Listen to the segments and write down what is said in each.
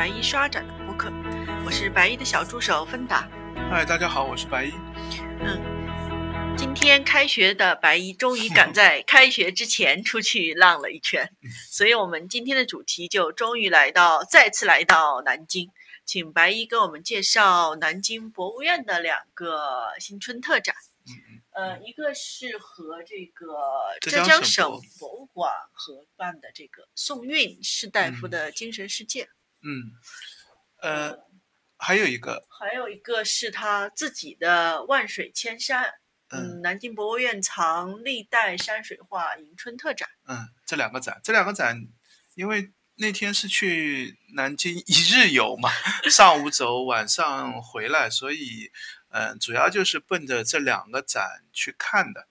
白衣刷展的播客，我是白衣的小助手芬达。嗨，大家好，我是白衣。嗯，今天开学的白衣终于赶在 开学之前出去浪了一圈，所以我们今天的主题就终于来到，再次来到南京，请白衣给我们介绍南京博物院的两个新春特展。呃，一个是和这个浙江省博物馆合办的这个宋韵士大夫的精神世界。嗯，呃，还有一个，还有一个是他自己的万水千山。嗯，南京博物院藏历代山水画迎春特展。嗯，这两个展，这两个展，因为那天是去南京一日游嘛，上午走，晚上回来，所以。嗯，主要就是奔着这两个展去看的。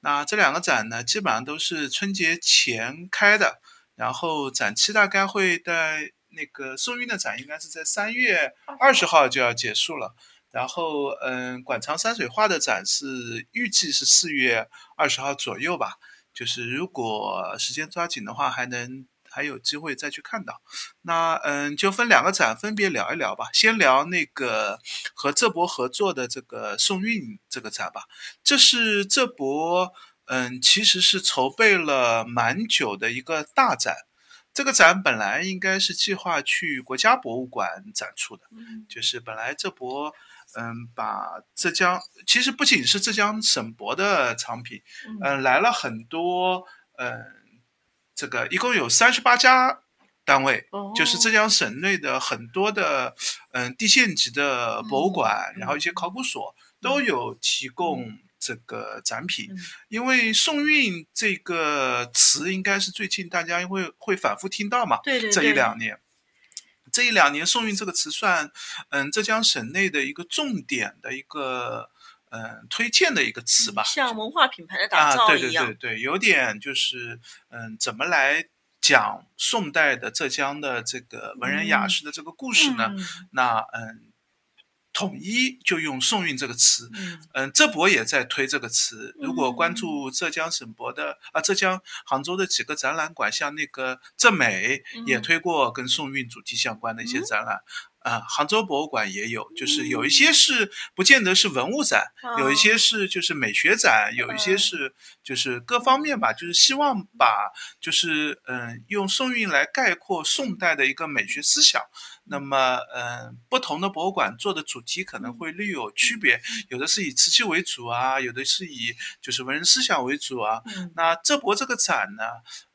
那这两个展呢，基本上都是春节前开的，然后展期大概会在那个宋韵的展应该是在三月二十号就要结束了。然后，嗯，馆藏山水画的展是预计是四月二十号左右吧。就是如果时间抓紧的话，还能。还有机会再去看到，那嗯，就分两个展分别聊一聊吧。先聊那个和浙博合作的这个宋韵这个展吧。这是浙博嗯，其实是筹备了蛮久的一个大展。这个展本来应该是计划去国家博物馆展出的，就是本来浙博嗯把浙江其实不仅是浙江省博的藏品，嗯来了很多嗯。这个一共有三十八家单位，就是浙江省内的很多的嗯地县级的博物馆，然后一些考古所都有提供这个展品。因为宋韵这个词应该是最近大家会会反复听到嘛，对对对，这一两年，这一两年宋韵这个词算嗯浙江省内的一个重点的一个。嗯，推荐的一个词吧，像文化品牌的打造一样。对对对对，有点就是嗯，怎么来讲宋代的浙江的这个文人雅士的这个故事呢？那嗯。统一就用宋韵这个词，嗯，浙博也在推这个词。如果关注浙江省博的啊，浙江杭州的几个展览馆，像那个浙美也推过跟宋韵主题相关的一些展览，啊，杭州博物馆也有，就是有一些是不见得是文物展，有一些是就是美学展，有一些是就是各方面吧，就是希望把就是嗯用宋韵来概括宋代的一个美学思想。那么，嗯，不同的博物馆做的主题可能会略有区别，有的是以瓷器为主啊，有的是以就是文人思想为主啊。那浙博这个展呢，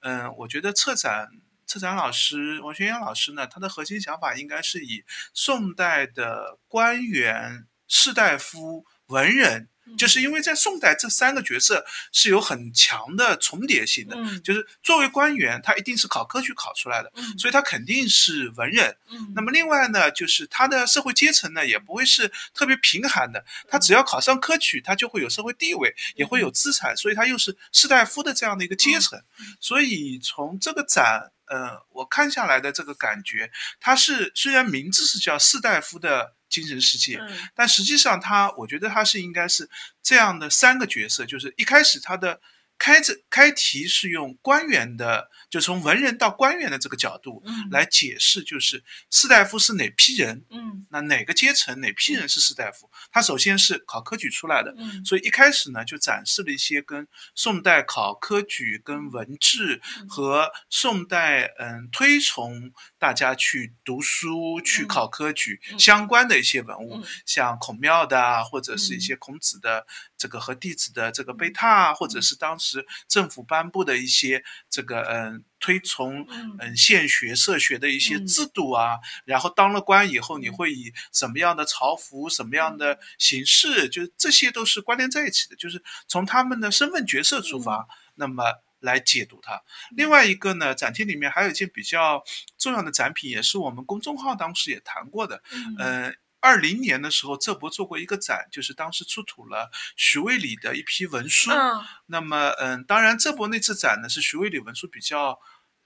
嗯，我觉得策展策展老师王学阳老师呢，他的核心想法应该是以宋代的官员、士大夫、文人。就是因为在宋代，这三个角色是有很强的重叠性的。嗯，就是作为官员，他一定是考科举考出来的，所以他肯定是文人。嗯，那么另外呢，就是他的社会阶层呢，也不会是特别贫寒的。他只要考上科举，他就会有社会地位，也会有资产，所以他又是士大夫的这样的一个阶层。所以从这个展，呃，我看下来的这个感觉，它是虽然名字是叫士大夫的。精神世界，但实际上它，我觉得它是应该是这样的三个角色，就是一开始他的。开这开题是用官员的，就从文人到官员的这个角度来解释，就是士大夫是哪批人，嗯，那哪个阶层哪批人是士大夫？他首先是考科举出来的，嗯，所以一开始呢就展示了一些跟宋代考科举、跟文治和宋代嗯推崇大家去读书、去考科举相关的一些文物，像孔庙的啊，或者是一些孔子的这个和弟子的这个碑拓，或者是当时。政府颁布的一些这个嗯推崇嗯县学社学的一些制度啊，然后当了官以后你会以什么样的朝服、什么样的形式，就是这些都是关联在一起的，就是从他们的身份角色出发，那么来解读它。另外一个呢，展厅里面还有一件比较重要的展品，也是我们公众号当时也谈过的，嗯。二零年的时候，浙博做过一个展，就是当时出土了徐渭里的一批文书。嗯。那么，嗯，当然，浙博那次展呢是徐渭里文书比较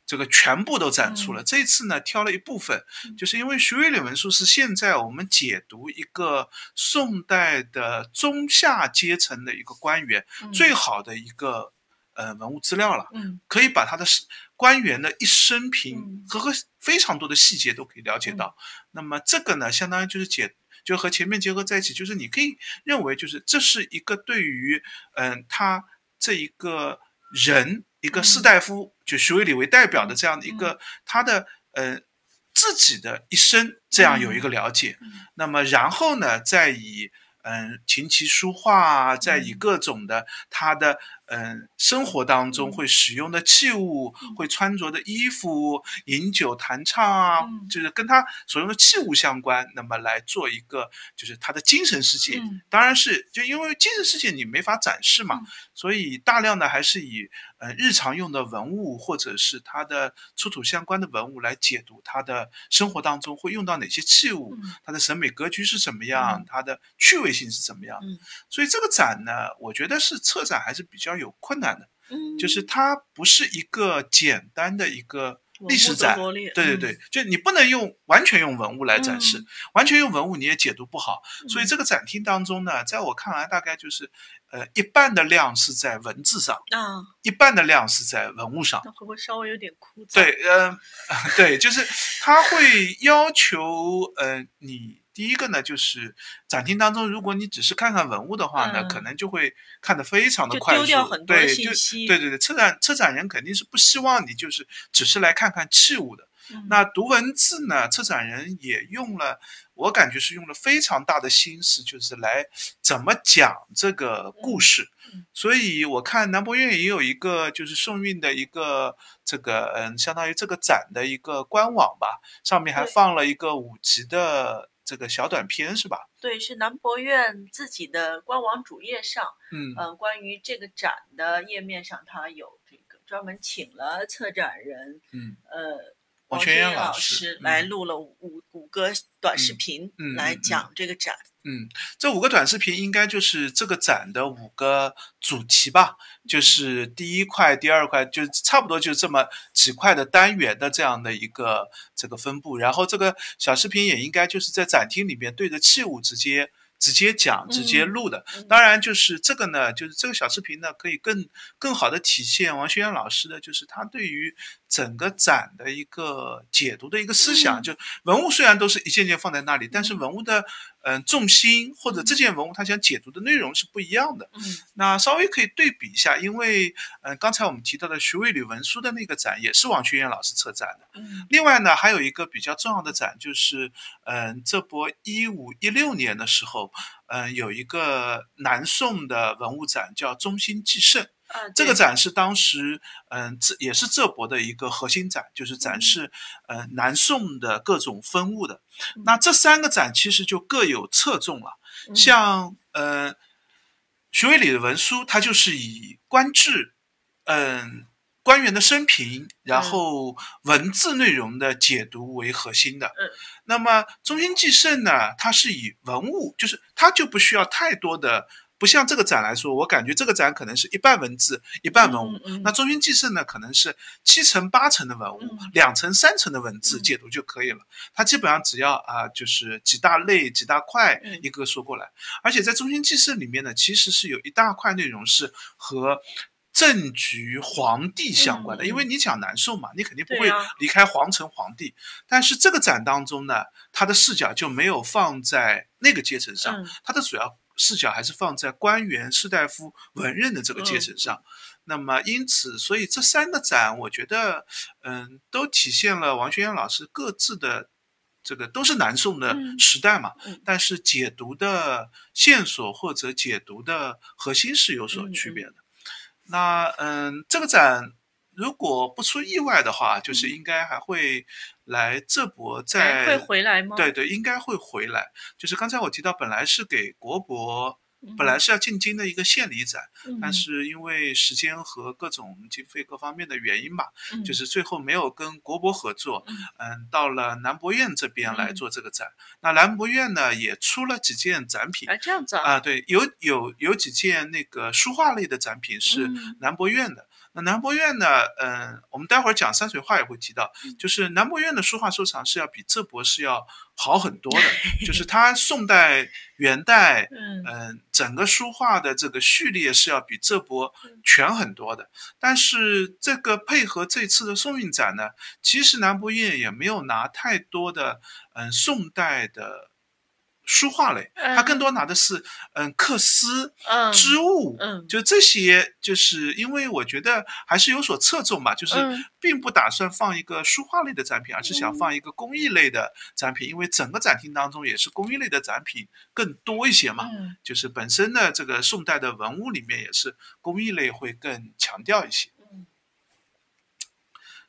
这个全部都展出了。这次呢挑了一部分，就是因为徐渭里文书是现在我们解读一个宋代的中下阶层的一个官员最好的一个呃文物资料了，嗯，可以把他的官员的一生平嗯。和和非常多的细节都可以了解到。那么这个呢，相当于就是解，就和前面结合在一起，就是你可以认为就是这是一个对于嗯、他这一个人一个士嗯。大夫，就徐渭礼为代表的这样的一个他的呃自己的一生这样有一个了解。嗯。那么然后呢，再以嗯琴棋书画啊，再以嗯。各种的他的嗯生活当中嗯。会使用的器物、嗯。会穿着的衣服、饮酒弹唱啊，嗯。就是跟他所用的器物相关，那么来做一个就是他的精神世界。嗯。当然是就因为精神世界你没法展示嘛，嗯。所以大量的还是以呃日常用的文物或者是它的出土相关的文物来解读他的生活当中会用到哪些器物，嗯。他的审美格局是怎么样，嗯他的趣味性是怎么样。嗯。所以这个展呢，我觉得是策展还是比较有困难的，嗯，就是它不是一个简单的一个历史展。对对对，就你不能用完全用文物来展示，嗯完全用文物你也解读不好。所以嗯这个展厅当中呢，在我看来，大概就是，呃，一半的量是在文字上，啊，一半的量是在文物上。那会不会稍微有点枯燥？对，呃，对，就是他会要求，呃，你第一个呢，就是展厅当中，如果你只是看看文物的话呢，嗯可能就会看得非常的快速，丢掉很多的对，就。对对对，策展策展人肯定是不希望你就是只是来看看器物的。嗯那读文字呢，策展人也用了，我感觉是用了非常大的心思，就是来怎么讲这个故事。嗯所以我看南博院也有一个就是宋韵的一个这个嗯，相当于这个展的一个官网吧，上面还放了一个五级的这个小短片，是吧？对，是南博院自己的官网主页上，嗯嗯、关于这个展的页面上，它有这个专门请了策展人，嗯呃，王全元老老师嗯来录了五五个短视嗯频来讲这个展。嗯，这五个短视频应该就是这个展的五个主题吧，就是第一块、第二块，就差不多就这么几块的单元的这样的一个这个分布。然后这个小视频也应该就是在展厅里面对着器物直接直接讲、直接嗯录的。嗯当然，就是这个呢，就是这个小视频呢，可以更更好的体现王学元老师的，就是他对于整个展的一个解读的一个思想。嗯就文物虽然都是一件件放在那里，但是嗯文物的嗯、呃重心或者这件文物它想解读的内容是不一样的。嗯那稍微可以对比一下，因为嗯、呃刚才我们提到的徐渭礼文书的那个展也是王学燕老师策展的。嗯另外呢，还有一个比较重要的展，就是嗯，这波一五一六年的时候，嗯，有一个南宋的文物展叫中兴纪盛。啊，这个展是当时，嗯，这也是浙博的一个核心展，就是展嗯示，呃，南宋的各种分物的。嗯那这三个展其实就各有侧重了。嗯像，呃，徐渭里的文书，它就是以官制，嗯、官员的生平，然嗯后文字内容的解读为核心的。嗯那么中心纪盛呢，它是以文物，就是它就不需要太多的，不像这个展来说，我感觉这个展可能是一半文字，一半文物。嗯嗯那中心祭祀呢，可能是七成八成的文物，嗯两成三成的文字嗯解读就可以了。它基本上只要啊，就是几大类、几大块嗯一个说过来。而且在中心祭祀里面呢，其实是有一大块内容是和政局、皇帝相关的，因为你讲南宋嘛，你肯定不会离开皇城、皇帝。但是这个展当中呢，它的视角就没有放在那个阶层上，嗯它的主要视角还是放在官员、士大夫、文人的这个阶层上。那么，因此，所以这三个展，我觉得，嗯，都体现了王学元老师各自的这个都是南宋的嗯时代嘛，嗯但是解读的线索或者解读的核心是有所嗯区别的。那嗯，这个展如果不出意外的话，就是嗯应该还会来浙博还在会回来吗？对对，应该会回来。就是刚才我提到，本来是给国博，嗯，本来是要进京的一个献礼展，嗯，但是因为时间和各种经费各方面的原因吧，嗯就是最后没有跟国博合作，嗯嗯，到了南博院这边来嗯做这个展。那南博院呢，也出了几件展品啊这样子啊，啊，对，有有有几件那个书画类的展品是嗯南博院的。那南博院呢，嗯，我们待会儿讲山水画也会提到，嗯就是南博院的书画收藏是要比浙博是要好很多的，就是它宋代、元代，嗯嗯，整个书画的这个序列是要比这博全很多的。但是这个配合这次的宋韵展呢，其实南博院也没有拿太多的嗯宋代的。书画类，它更多拿的是嗯缂丝、织物，嗯，就这些，就是因为我觉得还是有所侧重吧，就是并不打算放一个书画类的展品，而是想放一个工艺类的展品，因为整个展厅当中也是工艺类的展品更多一些嘛，就是本身的这个宋代的文物里面也是工艺类会更强调一些。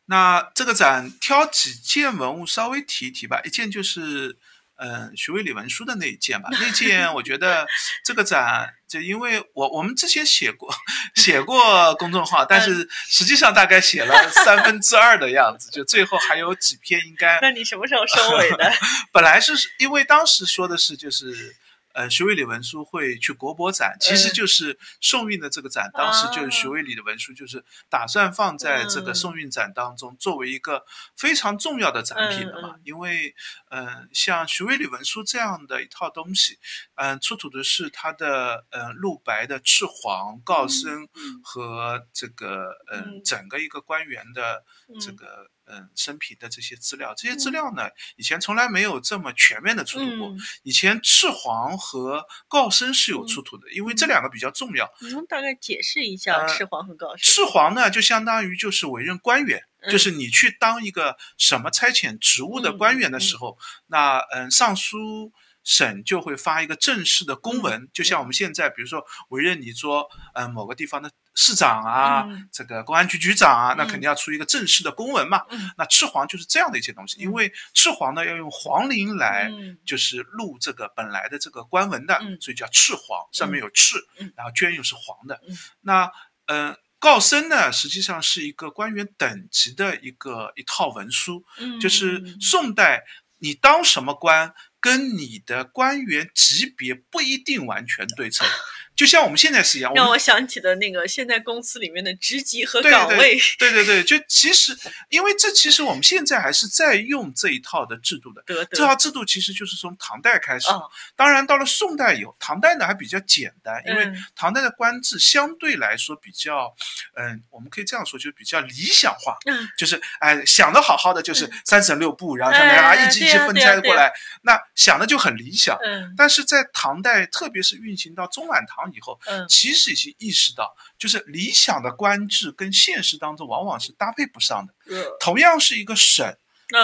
那这个展挑几件文物稍微提一提吧，一件就是。嗯，徐渭李文书的那一件吧，那件我觉得 这个展，就因为我我们之前写过写 过公众号，但是实际上大概写了三分之二的样子，就最后还有几篇应该。那你什么时候收尾的？本来是因为当时说的是就是。呃，徐渭李文书会去国博展，其实就是宋韵的这个展，当时就是徐渭李的文书，就是打算放在这个宋韵展当中，作为一个非常重要的展品的嘛。因为，嗯，像徐渭李文书这样的一套东西，嗯，出土的是他的嗯陆白的赤黄告身和这个嗯。整个一个官员的这个。嗯，生平的这些资料，这些资料呢，以前从来没有这么全面的出土过。以前赤黄和告生是有出土的，因为这两个比较重要。你能大概解释一下赤黄和告生？赤黄呢，就相当于就是委任官员，就是你去当一个什么差遣职务的官员的时候，那嗯，尚书。省就会发一个正式的公文，就像我们现在，比如说委任你做嗯某个地方的市长啊，这个公安局局长啊，那肯定要出一个正式的公文嘛。那赤黄就是这样的一些东西，因为赤黄呢要用黄绫来就是录这个本来的这个官文的，所以叫赤黄，上面有赤，然后绢又是黄的。那嗯告身呢，实际上是一个官员等级的一个一套文书，就是宋代你当什么官。跟你的官员级别不一定完全对称。就像我们现在是一样，让我想起的那个现在公司里面的职级和岗位。对对对，就其实，因为这其实我们现在还是在用这一套的制度的。这套制度其实就是从唐代开始，当然到了宋代以后，唐代呢还比较简单，因为唐代的官制相对来说比较，嗯，我们可以这样说，就是比较理想化。嗯。就是哎，想的好好的，就是三省六部，然后什么啊，一级一级分拆过来，那想的就很理想。嗯。但是在唐代，特别是运行到中晚唐。以后，嗯，其实已经意识到，就是理想的官制跟现实当中往往是搭配不上的。同样是一个省，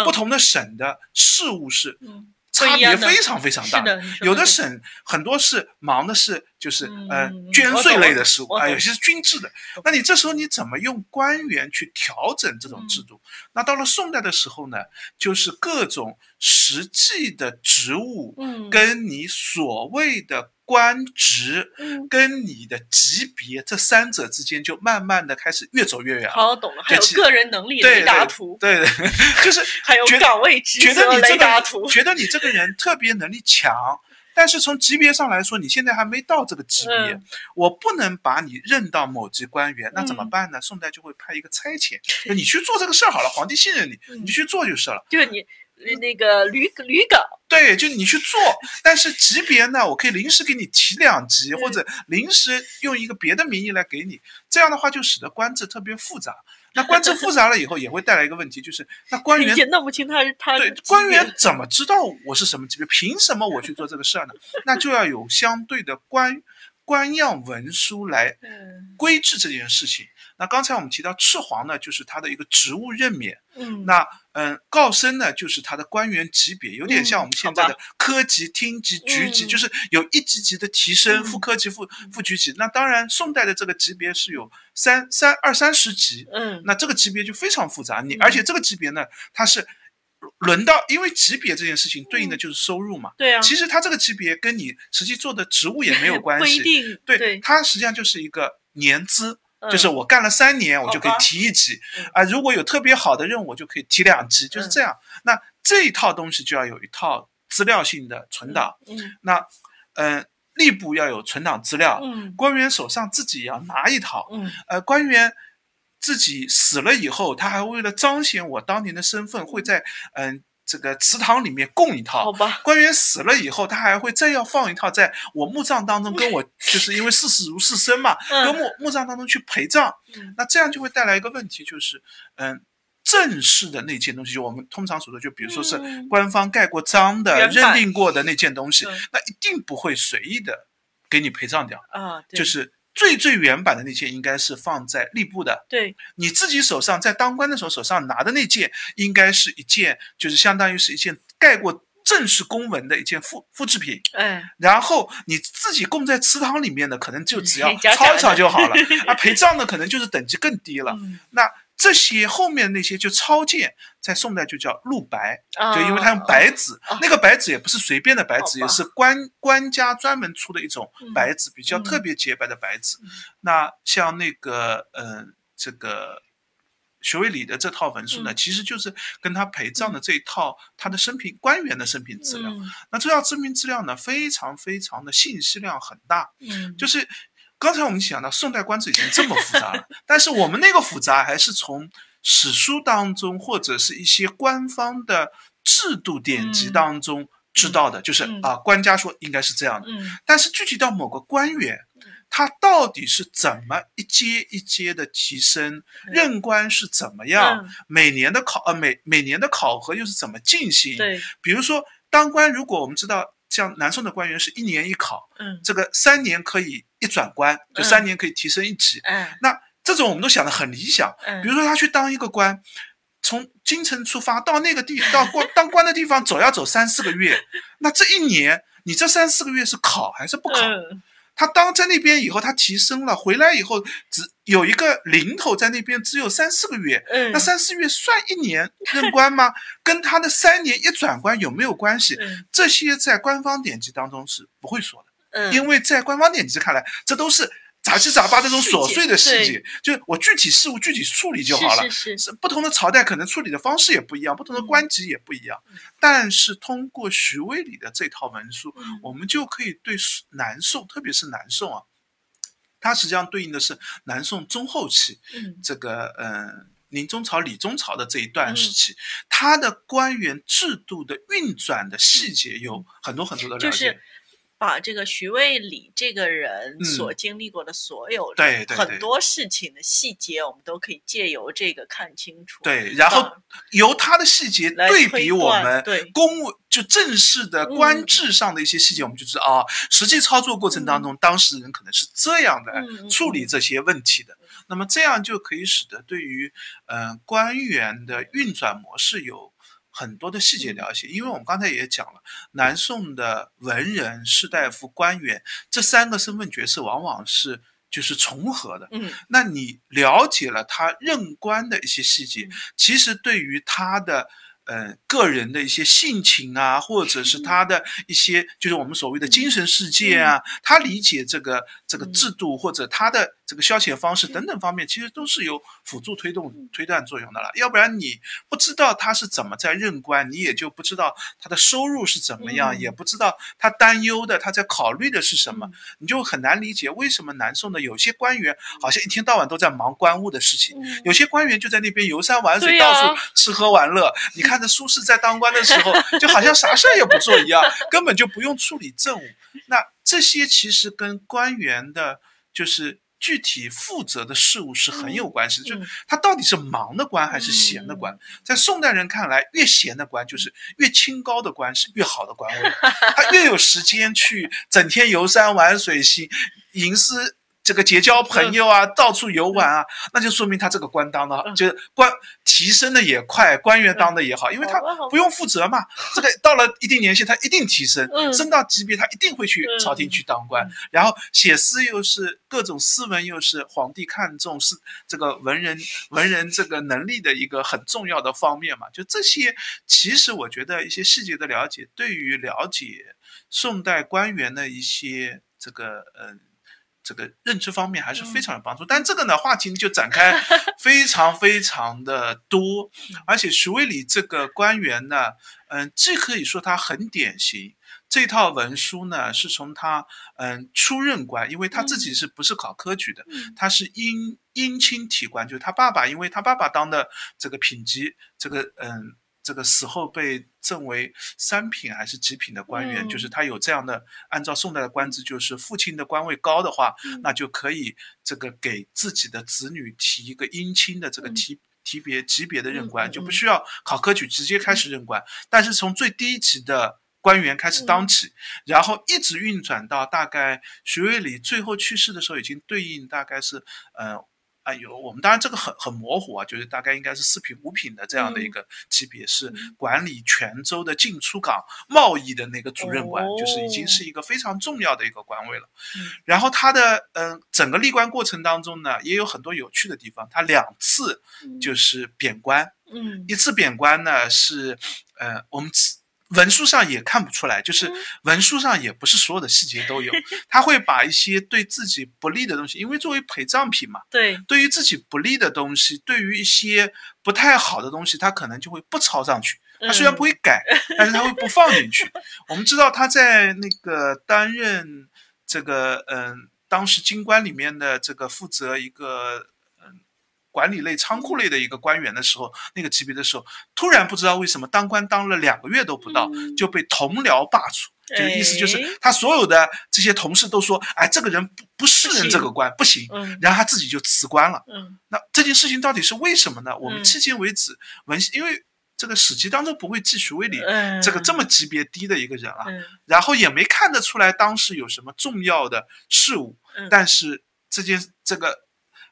不同的省的事务是。差别非常非常大，有的省很多是忙的是就是呃捐税类的事务啊，有些是军制的。那你这时候你怎么用官员去调整这种制度？那到了宋代的时候呢，就是各种实际的职务，跟你所谓的。官职跟你的级别这三者之间就慢慢的开始越走越远。好懂了，还有个人能力雷达图，对对，就是 还有岗位职责雷达图。觉得你这个人特别能力强，但是从级别上来说，你现在还没到这个级别，我不能把你任到某级官员，那怎么办呢？宋代就会派一个差遣，你去做这个事儿好了，皇帝信任你，你就去做就是了。就是你。那个旅旅岗，对，就你去做，但是级别呢，我可以临时给你提两级，或者临时用一个别的名义来给你，这样的话就使得官制特别复杂。那官制复杂了以后，也会带来一个问题，就是那官员也弄不清他是他对官员怎么知道我是什么级别？凭什么我去做这个事儿呢？那就要有相对的官官样文书来规制这件事情。那刚才我们提到赤黄呢，就是他的一个职务任免。嗯，那嗯，告身呢，就是他的官员级别，有点像我们现在的科级、厅级、局级，就是有一级级的提升，副科级、副副局级。那当然，宋代的这个级别是有三三二三十级。嗯，那这个级别就非常复杂。你而且这个级别呢，它是轮到，因为级别这件事情对应的就是收入嘛。对啊。其实他这个级别跟你实际做的职务也没有 关系。不一定。对，它实际上就是一个年资。就是我干了三年，我就可以提一级啊。如果有特别好的任务，我就可以提两级，就是这样。那这一套东西就要有一套资料性的存档。嗯。那嗯，吏部要有存档资料。嗯。官员手上自己要拿一套。嗯。呃，官员自己死了以后，他还为了彰显我当年的身份，会在嗯这个祠堂里面供一套。好吧。官员死了以后，他还会再要放一套，在我墓葬当中跟我，就是因为事死如事生嘛，跟墓墓葬当中去陪葬。那这样就会带来一个问题，就是嗯。正式的那件东西，就我们通常所说，就比如说是官方盖过章的、认定过的那件东西，那一定不会随意的给你陪葬掉啊。就是最最原版的那件，应该是放在吏部的。对，你自己手上在当官的时候手上拿的那件，应该是一件，就是相当于是一件盖过正式公文的一件复复制品。嗯，然后你自己供在祠堂里面的，可能就 只要抄一抄就好了。啊，陪葬的可能就是等级更低了。那。这些后面那些就抄件，在宋代就叫录白，就因为他用白纸，那个白纸也不是随便的白纸，也是官官家专门出的一种白纸，比较特别洁白的白纸。那像那个，嗯，这个徐渭里的这套文书呢，其实就是跟他陪葬的这一套他的生平官员的生平资料。那这套生平资料呢，非常非常的信息量很大，就是。刚才我们讲到宋代官制已经这么复杂了，但是我们那个复杂还是从史书当中或者是一些官方的制度典籍当中知道的，就是啊，官家说应该是这样的。但是具体到某个官员，他到底是怎么一阶一阶的提升，任官是怎么样，每年的考呃每每年的考核又是怎么进行？对，比如说当官，如果我们知道。像南宋的官员是一年一考，嗯，这个三年可以一转官，就三年可以提升一级，嗯，那这种我们都想的很理想，嗯，比如说他去当一个官，从京城出发到那个地到过 当官的地方走要走三四个月，那这一年你这三四个月是考还是不考？他当在那边以后，他提升了，回来以后只有一个零头在那边，只有三四个月。嗯，那三四月算一年任官吗？跟他的三年一转官有没有关系？这些在官方典籍当中是不会说的。嗯，因为在官方典籍看来，这都是。杂七杂八这种琐碎的细节，就是我具体事务具体处理就好了。是是是，不同的朝代可能处理的方式也不一样，不同的官级也不一样。但是通过徐渭里的这套文书，我们就可以对南宋，特别是南宋啊，它实际上对应的是南宋中后期，这个嗯，明中朝、李中朝的这一段时期，它的官员制度的运转的细节有很多很多的了解。把这个徐渭礼这个人所经历过的所有对很多事情的细节，我们都可以借由这个看清楚。对，然后由他的细节对比我们公务就正式的官制上的一些细节，我们就知道啊，实际操作过程当中，当事人可能是这样的处理这些问题的。那么这样就可以使得对于嗯官员的运转模式有。很多的细节了解，因为我们刚才也讲了，南宋的文人、士大夫、官员这三个身份角色往往是就是重合的。嗯，那你了解了他任官的一些细节，其实对于他的。呃，个人的一些性情啊，或者是他的一些，就是我们所谓的精神世界啊，他理解这个这个制度或者他的这个消遣方式等等方面，其实都是有辅助推动推断作用的了。要不然你不知道他是怎么在任官，你也就不知道他的收入是怎么样，也不知道他担忧的他在考虑的是什么，你就很难理解为什么南宋的有些官员好像一天到晚都在忙官务的事情，有些官员就在那边游山玩水，到处吃喝玩乐。你看。着苏轼在当官的时候，就好像啥事儿也不做一样，根本就不用处理政务。那这些其实跟官员的，就是具体负责的事物是很有关系的。就他到底是忙的官还是闲的官？在宋代人看来，越闲的官就是越清高的官，是越好的官位。他越有时间去整天游山玩水、行吟诗。这个结交朋友啊，到处游玩啊，那就说明他这个官当的，就是官提升的也快，官员当的也好，因为他不用负责嘛。这个到了一定年限，他一定提升，升到级别，他一定会去朝廷去当官。然后写诗又是各种诗文，又是皇帝看重，是这个文人文人这个能力的一个很重要的方面嘛。就这些，其实我觉得一些细节的了解，对于了解宋代官员的一些这个嗯。这个认知方面还是非常有帮助，但这个呢话题就展开 非常非常的多，而且徐渭礼这个官员呢，嗯，既可以说他很典型，这套文书呢是从他嗯出任官，因为他自己是不是考科举的，他是姻姻亲体官，就是他爸爸，因为他爸爸当的这个品级，这个嗯。这个死后被赠为三品还是几品的官员，就是他有这样的，按照宋代的官制，就是父亲的官位高的话，那就可以这个给自己的子女提一个姻亲的这个提提别级别的任官，就不需要考科举直接开始任官。但是从最低级的官员开始当起，然后一直运转到大概徐渭礼最后去世的时候，已经对应大概是呃。啊，有我们当然这个很很模糊啊，就是大概应该是四品五品的这样的一个级别，是管理泉州的进出港贸易的那个主任官，就是已经是一个非常重要的一个官位了。然后他的嗯整个历官过程当中呢，也有很多有趣的地方。他两次就是贬官，嗯，一次贬官呢是呃我们。文书上也看不出来，就是文书上也不是所有的细节都有，他会把一些对自己不利的东西，因为作为陪葬品嘛，对，对于自己不利的东西，对于一些不太好的东西，他可能就会不抄上去。他虽然不会改，但是他会不放进去。我们知道他在那个担任这个嗯，当时京官里面的这个负责一个。管理类、仓库类的一个官员的时候，那个级别的时候，突然不知道为什么当官当了两个月都不到，就被同僚罢黜。这个意思就是他所有的这些同事都说：“哎，这个人不不适任这个官，不行。”然后他自己就辞官了。那这件事情到底是为什么呢？我们迄今为止文，因为这个史记当中不会记徐渭礼这个这么级别低的一个人啊，然后也没看得出来当时有什么重要的事物。但是这件这个。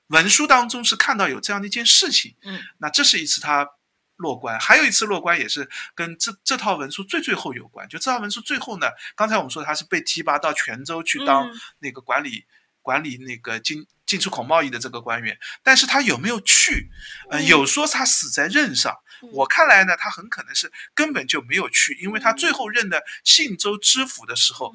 文书当中是看到有这样的一件事情，嗯，那这是一次他落官，还有一次落官也是跟这这套文书最最后有关。就这套文书最后呢，刚才我们说他是被提拔到泉州去当那个管理管理那个进进出口贸易的这个官员，但是他有没有去？嗯，有说他死在任上，我看来呢，他很可能是根本就没有去，因为他最后任的信州知府的时候。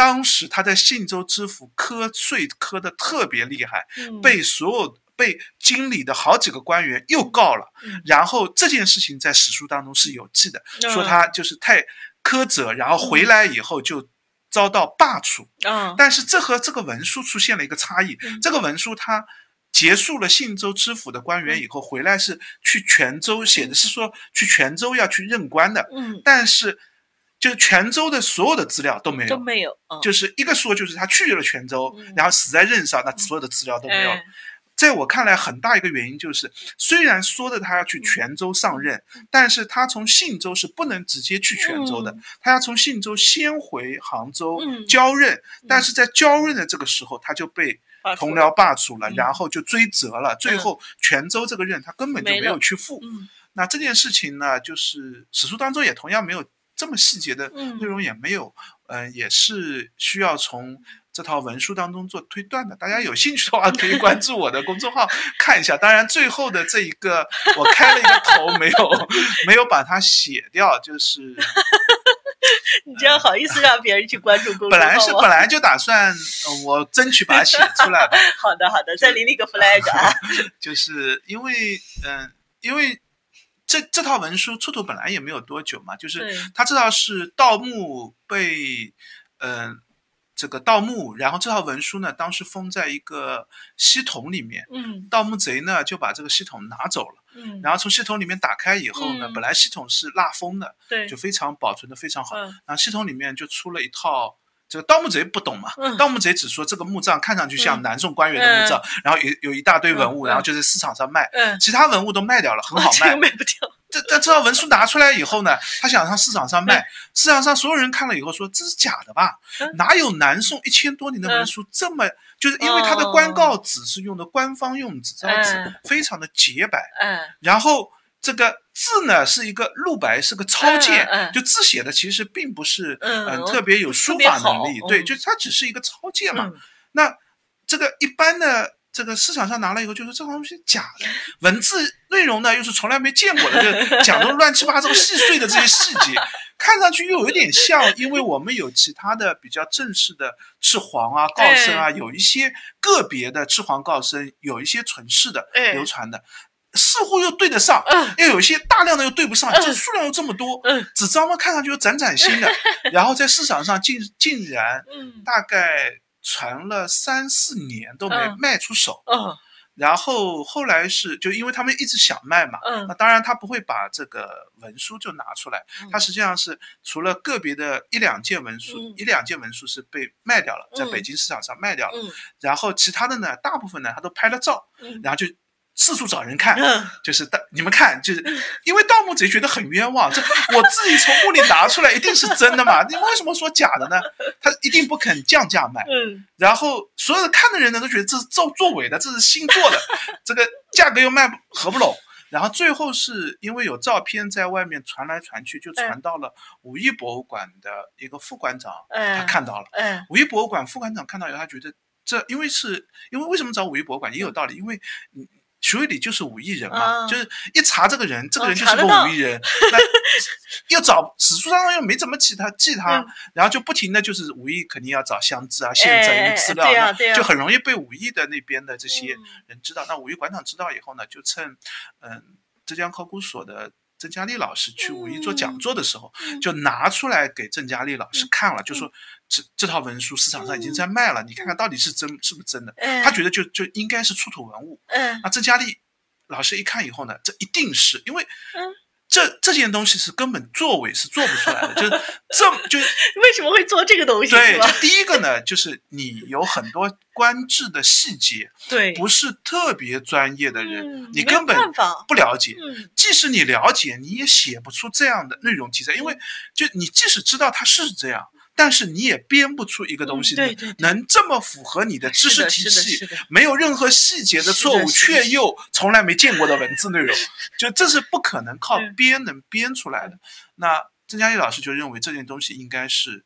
当时他在信州知府苛税苛的特别厉害，被所有被经理的好几个官员又告了，然后这件事情在史书当中是有记的，说他就是太苛责，然后回来以后就遭到罢黜。但是这和这个文书出现了一个差异，这个文书他结束了信州知府的官员以后回来是去泉州，写的是说去泉州要去任官的，但是。就泉州的所有的资料都没有，都没有，就是一个说就是他去了泉州，然后死在任上，那所有的资料都没有。在我看来，很大一个原因就是，虽然说的他要去泉州上任，但是他从信州是不能直接去泉州的，他要从信州先回杭州交任，但是在交任的这个时候，他就被同僚罢黜了，然后就追责了，最后泉州这个任他根本就没有去赴。那这件事情呢，就是史书当中也同样没有。这么细节的内容也没有，嗯，也是需要从这套文书当中做推断的。大家有兴趣的话，可以关注我的公众号 看一下。当然，最后的这一个我开了一个头，没有没有把它写掉，就是。你这样好意思让别人去关注公众号本来是本来就打算我争取把它写出来 的。好的好的，再立一个 flag 啊。就是因为嗯，因为。这这套文书出土本来也没有多久嘛，就是他知道是盗墓被，嗯，这个盗墓，然后这套文书呢，当时封在一个锡桶里面，嗯，盗墓贼呢就把这个锡桶拿走了，嗯，然后从系统里面打开以后呢，本来系统是蜡封的，对，就非常保存的非常好，然后系统里面就出了一套。这个盗墓贼不懂嘛？盗墓贼只说这个墓葬看上去像南宋官员的墓葬，然后有有一大堆文物，然后就在市场上卖。其他文物都卖掉了，很好卖。卖不掉。这这这套文书拿出来以后呢，他想上市场上卖，市场上所有人看了以后说这是假的吧？哪有南宋一千多年的文书这么？就是因为他的官告纸是用的官方用纸，这张纸非常的洁白。嗯，然后。这个字呢是一个露白，是个抄件，就字写的其实并不是嗯特别有书法能力，对，就它只是一个抄件嘛。那这个一般的这个市场上拿了以后，就说这东西假的，文字内容呢又是从来没见过的，就 讲的乱七八糟细碎的这些细节，看上去又有点像，因为我们有其他的比较正式的赤黄啊、告生啊，有一些个别的赤黄告生，有一些存世的流传的。似乎又对得上，又有些大量的又对不上，这数量又这么多，纸张嘛看上去又崭崭新的，然后在市场上竟竟然，大概传了三四年都没卖出手，然后后来是就因为他们一直想卖嘛，嗯。那当然他不会把这个文书就拿出来，嗯。他实际上是除了个别的一两件文书，嗯。一两件文书是被卖掉了，在嗯。北京市场上卖掉了，嗯。然后其他的呢，大部分呢他都拍了照，嗯。然后就四处找人看，嗯就是大你们看，就是因为盗墓贼觉得很冤枉，这我自己从墓里拿出来一定是真的嘛，你为什么说假的呢？他一定不肯降价卖，嗯然后所有的看的人呢都觉得这是做作伪的，这是新做的，这个价格又卖不合不拢。然后最后是因为有照片在外面传来传去，就传到了武义博物馆的一个副馆长，他嗯看到了。嗯武义博物馆副馆长看到以后，他觉得这因为是因为为什么找武义博物馆也有道理，因为嗯徐渭理就是武艺人嘛，啊就是一查这个人，这个人哦就是个查得到武艺人，那又找史书上又没怎么记他记他，嗯然后就不停的就是武艺肯定要找相知啊、县镇哎一资料，就很容易被武艺的那边的这些嗯人知道。那武艺馆长知道以后呢，就趁嗯浙江考古所的。郑嘉丽老师去五一做讲座的时候，嗯就拿出来给郑嘉丽老师看了，就说这这套文书市场上已经在卖了，你看看到底是真是不是真的？嗯。他觉得就就应该是出土文物。嗯。那郑嘉丽老师一看以后呢，这一定是因为嗯这这件东西是根本作伪是做不出来的，就是这就 为什么会做这个东西对，就？第一个呢，就是你有很多官制的细节，对，不是特别专业的人，嗯你根本不了解。嗯即使你了解，你也写不出这样的内容题材，因为就你即使知道它是这样，但是你也编不出一个东西嗯对对对。能这么符合你的知识体系没有任何细节的错误，却又从来没见过的文字内容，就这是不可能靠嗯。编能编出来的。那郑嘉丽老师就认为这件东西应该是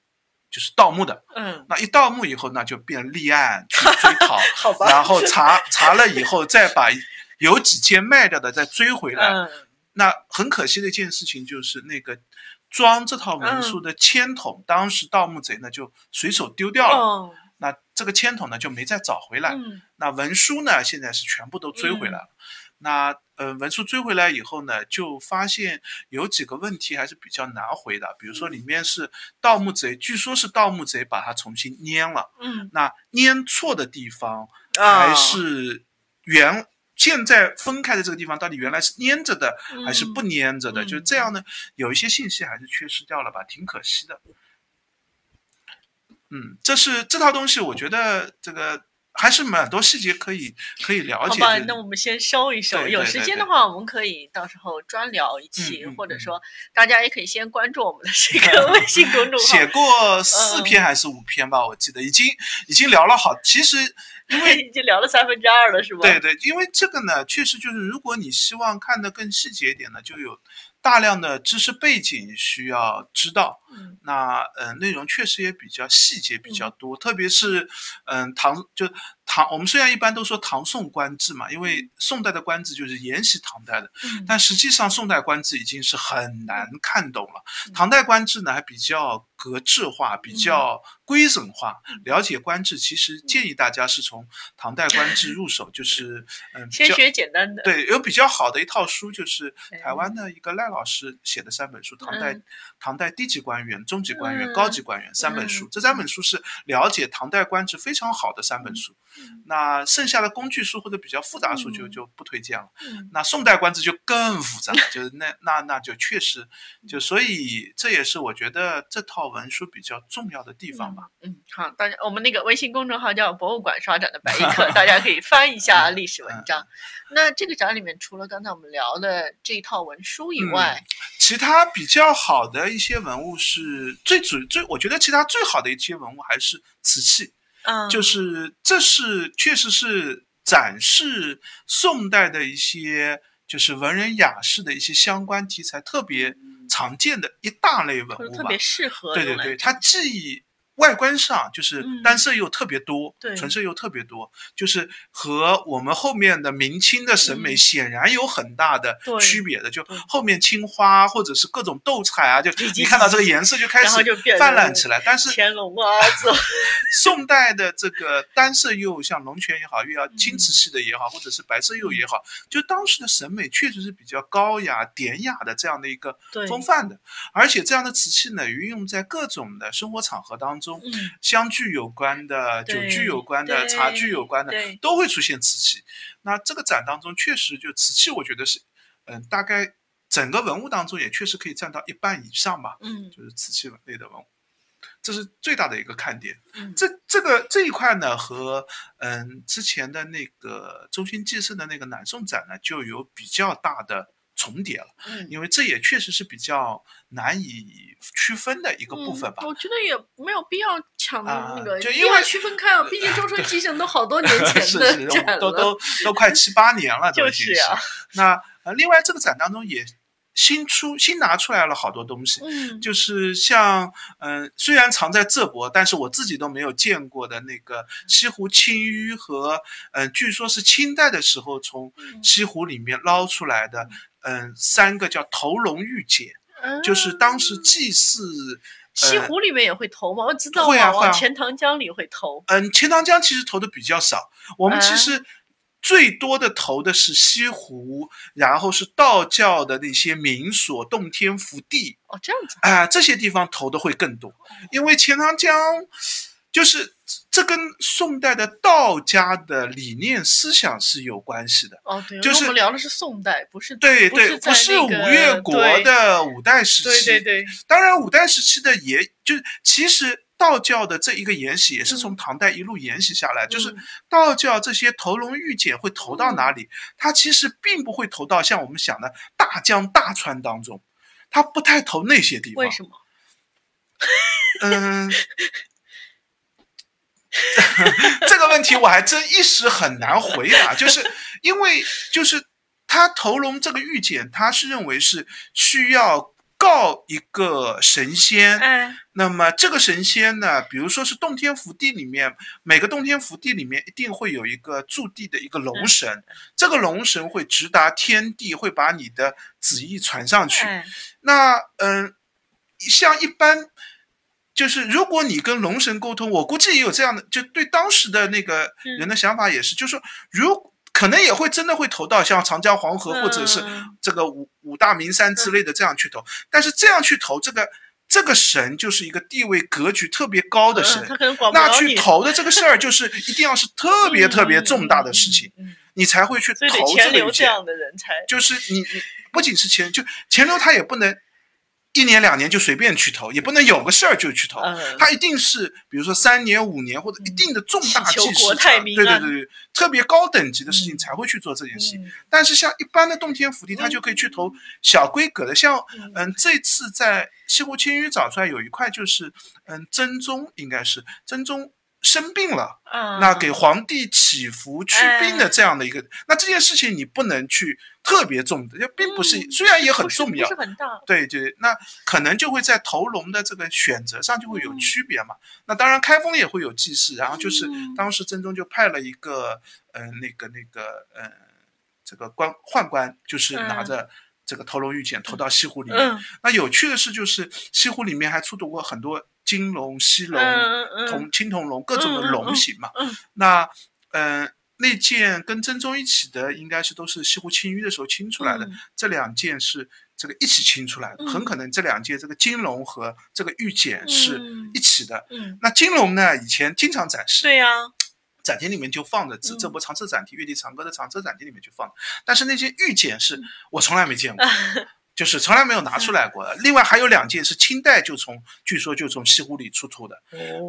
就是盗墓的，嗯，那一盗墓以后，那就变立案 去追讨，好吧，然后查查了以后，再把有几件卖掉的再追回来。嗯。那很可惜的一件事情就是那个装这套文书的铅筒，当时盗墓贼呢就随手丢掉了。哦那这个铅筒呢就没再找回来。嗯那文书呢现在是全部都追回来了。那呃文书追回来以后呢，就发现有几个问题还是比较难回答，比如说里面是盗墓贼，据说是盗墓贼把它重新粘了，嗯那粘错的地方啊还是原。现在分开的这个地方到底原来是粘着的还是不粘着的？嗯就这样呢，有一些信息还是缺失掉了吧，挺可惜的。嗯，这是这套东西，我觉得这个还是蛮多细节可以可以了解好吧，那我们先收一收。有时间的话，我们可以到时候专聊一期，或者说大家也可以先关注我们的这个 微信公众号。写过四篇还是五篇吧，我记得已经已经聊了好。其实因为 已经聊了三分之二了，是吧？对对，因为这个呢，确实就是如果你希望看得更细节一点呢，就有大量的知识背景需要知道。嗯那呃，内容确实也比较细节比较多，特别是嗯、唐就唐，我们虽然一般都说唐宋官制嘛，因为宋代的官制就是沿袭唐代的，嗯但实际上宋代官制已经是很难看懂了。嗯唐代官制呢还比较格制化，比较规整化。嗯了解官制，其实建议大家是从唐代官制入手，就 是嗯，先学简单的。对，有比较好的一套书，就是哎台湾的一个赖老师写的三本书，唐代、嗯唐代低级官员、中级官员、嗯高级官员三本书。这三本书是了解唐代官制非常好的三本书。嗯那剩下的工具书或者比较复杂书就、嗯就不推荐了。嗯那宋代官制就更复杂，就是那那那就确实 就所以这也是我觉得这套文书比较重要的地方吧。嗯，好，大家我们那个微信公众号叫“博物馆刷展”的白衣客，大家可以翻一下历史文章。那这个展里面除了刚才我们聊的这一套文书以外，其他比较好的一些文物是最主最，我觉得其他最好的一些文物还是瓷器。嗯，就是这是确实是展示宋代的一些就是文人雅士的一些相关题材特别常见的一大类文物吧特别。适合对对对，它既外观上就是嗯单色釉特别多，对纯色釉特别多，就是和我们后面的明清的审美嗯显然有很大的区别的。就后面青花或者是各种斗彩啊，就你看到这个颜色就开始泛滥起来。但是乾隆啊，宋代的这个单色釉，像龙泉也好，又要嗯青瓷系的也好，或者是白色釉也好，就当时的审美确实是比较高雅、典雅的这样的一个风范的。而且这样的瓷器呢，运用在各种的生活场合当中，香具有关的、酒具有关的、茶具有关的，都会出现瓷器。那这个展当中确实就瓷器，我觉得是，嗯，大概整个文物当中也确实可以占到一半以上吧。嗯，就是瓷器类的文物。这是最大的一个看点，这这个这一块呢，和嗯之前的那个中心祭祀的那个南宋展呢，就有比较大的重叠了。嗯，因为这也确实是比较难以区分的一个部分吧。我觉得也没有必要抢那个，就因为区分开了，毕竟周春提醒都好多年前的展了，都都都快七八年了，就是啊。那呃，另外这个展当中也。新出新拿出来了好多东西，嗯，就是像嗯，虽然藏在浙博，但是我自己都没有见过的那个西湖青淤和嗯，据说是清代的时候从西湖里面捞出来的，嗯，三个叫头龙玉简，就是当时祭祀西湖里面也会投吗？我知道会啊钱塘江里会投。嗯，钱塘江其实投的比较少，我们其实。最多的投的是西湖，然后是道教的那些名所、洞天福地。哦，这样子。啊，这些地方投的会更多，因为钱塘江，就是这跟宋代的道家的理念思想是有关系的。哦，对，就是我们聊的是宋代，不是对对，不是五越国的五代时期。对对对。当然，五代时期的也就其实。道教的这一个沿袭也是从唐代一路沿袭下来，就是道教这些投龙玉简会投到哪里？它其实并不会投到像我们想的大江大川当中，它不太投那些地方。为什么？嗯，这个问题我还真一时很难回答，就是因为就是他投龙这个玉简，他是认为是需要。告一个神仙，那么这个神仙呢，比如说是洞天福地里面，每个洞天福地里面一定会有一个驻地的一个龙神，这个龙神会直达天地，会把你的旨意传上去。那嗯，像一般，就是如果你跟龙神沟通，我估计也有这样的，就对当时的那个人的想法也是，就是说如。可能也会真的会投到像长江黄河或者是这个五五大名山之类的这样去投，但是这样去投这个这个神就是一个地位格局特别高的神，那去投的这个事儿就是一定要是特别特别重大的事情，你才会去投这个这样的人才，就是你你不仅是钱，就钱流他也不能。一年两年就随便去投，也不能有个事儿就去投，他一定是比如说三年五年或者一定的重大技术，对对对对，特别高等级的事情才会去做这件事情。但是像一般的洞天福地，他就可以去投小规格的，像嗯。这次在西湖青鱼找出来有一块就是嗯真宗应该是真宗。生病了，那给皇帝祈福祛病的这样的一个，那这件事情你不能去特别重的，并不是，虽然也很重要，不是很大，对对，那可能就会在头龙的这个选择上就会有区别嘛。那当然开封也会有祭祀，然后就是当时真宗就派了一个，嗯，那个那个，嗯，这个官宦官，就是拿着这个头龙玉简投到西湖里面。那有趣的是，就是西湖里面还出土过很多。金龙、西龙、铜青铜龙，各种的龙形嘛。那，嗯，那件跟真宗一起的，应该是都是西湖清淤的时候清出来的。这两件是这个一起清出来的，很可能这两件这个金龙和这个玉简是一起的。那金龙呢，以前经常展示，对呀，展厅里面就放着，这这波长车展厅、月地长歌的长车展厅里面就放。但是那件玉简是我从来没见过。就是从来没有拿出来过的。另外还有两件是清代就从，据说就从西湖里出土的。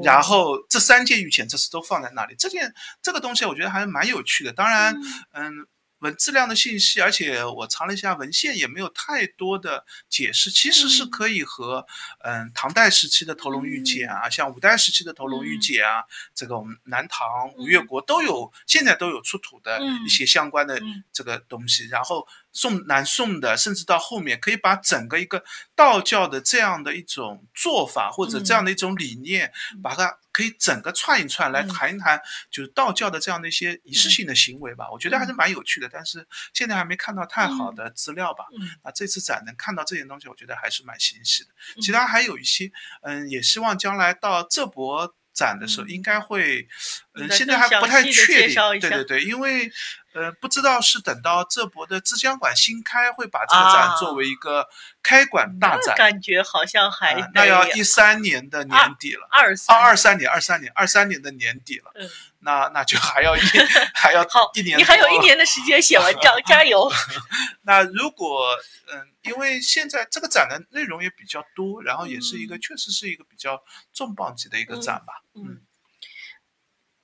然后这三件玉简这次都放在那里。这件这个东西我觉得还是蛮有趣的。当然，嗯。文质量的信息，而且我查了一下文献，也没有太多的解释。其实是可以和嗯唐代时期的头龙玉简啊，像五代时期的头龙玉简啊，这个我们南唐吴越国都有，现在都有出土的一些相关的这个东西。然后宋南宋的，甚至到后面可以把整个一个道教的这样的一种做法或者这样的一种理念，把它。可以整个串一串来谈一谈，就是道教的这样的一些仪式性的行为吧，我觉得还是蛮有趣的。但是现在还没看到太好的资料吧。啊，这次展能看到这些东西，我觉得还是蛮欣喜的。其他还有一些，嗯，也希望将来到浙博展的时候，应该会，嗯，现在还不太确定。对对对，因为呃，不知道是等到浙博的浙江馆新开，会把这个展作为一个开馆大展。感觉好像还那要一三年的年底了，二三二三年二三年二三年的年底了。嗯，那那就还要一 还要一年。你还有一年的时间写文章，加油。那如果嗯，因为现在这个展的内容也比较多，然后也是一个确实是一个比较重磅级的一个展吧。嗯。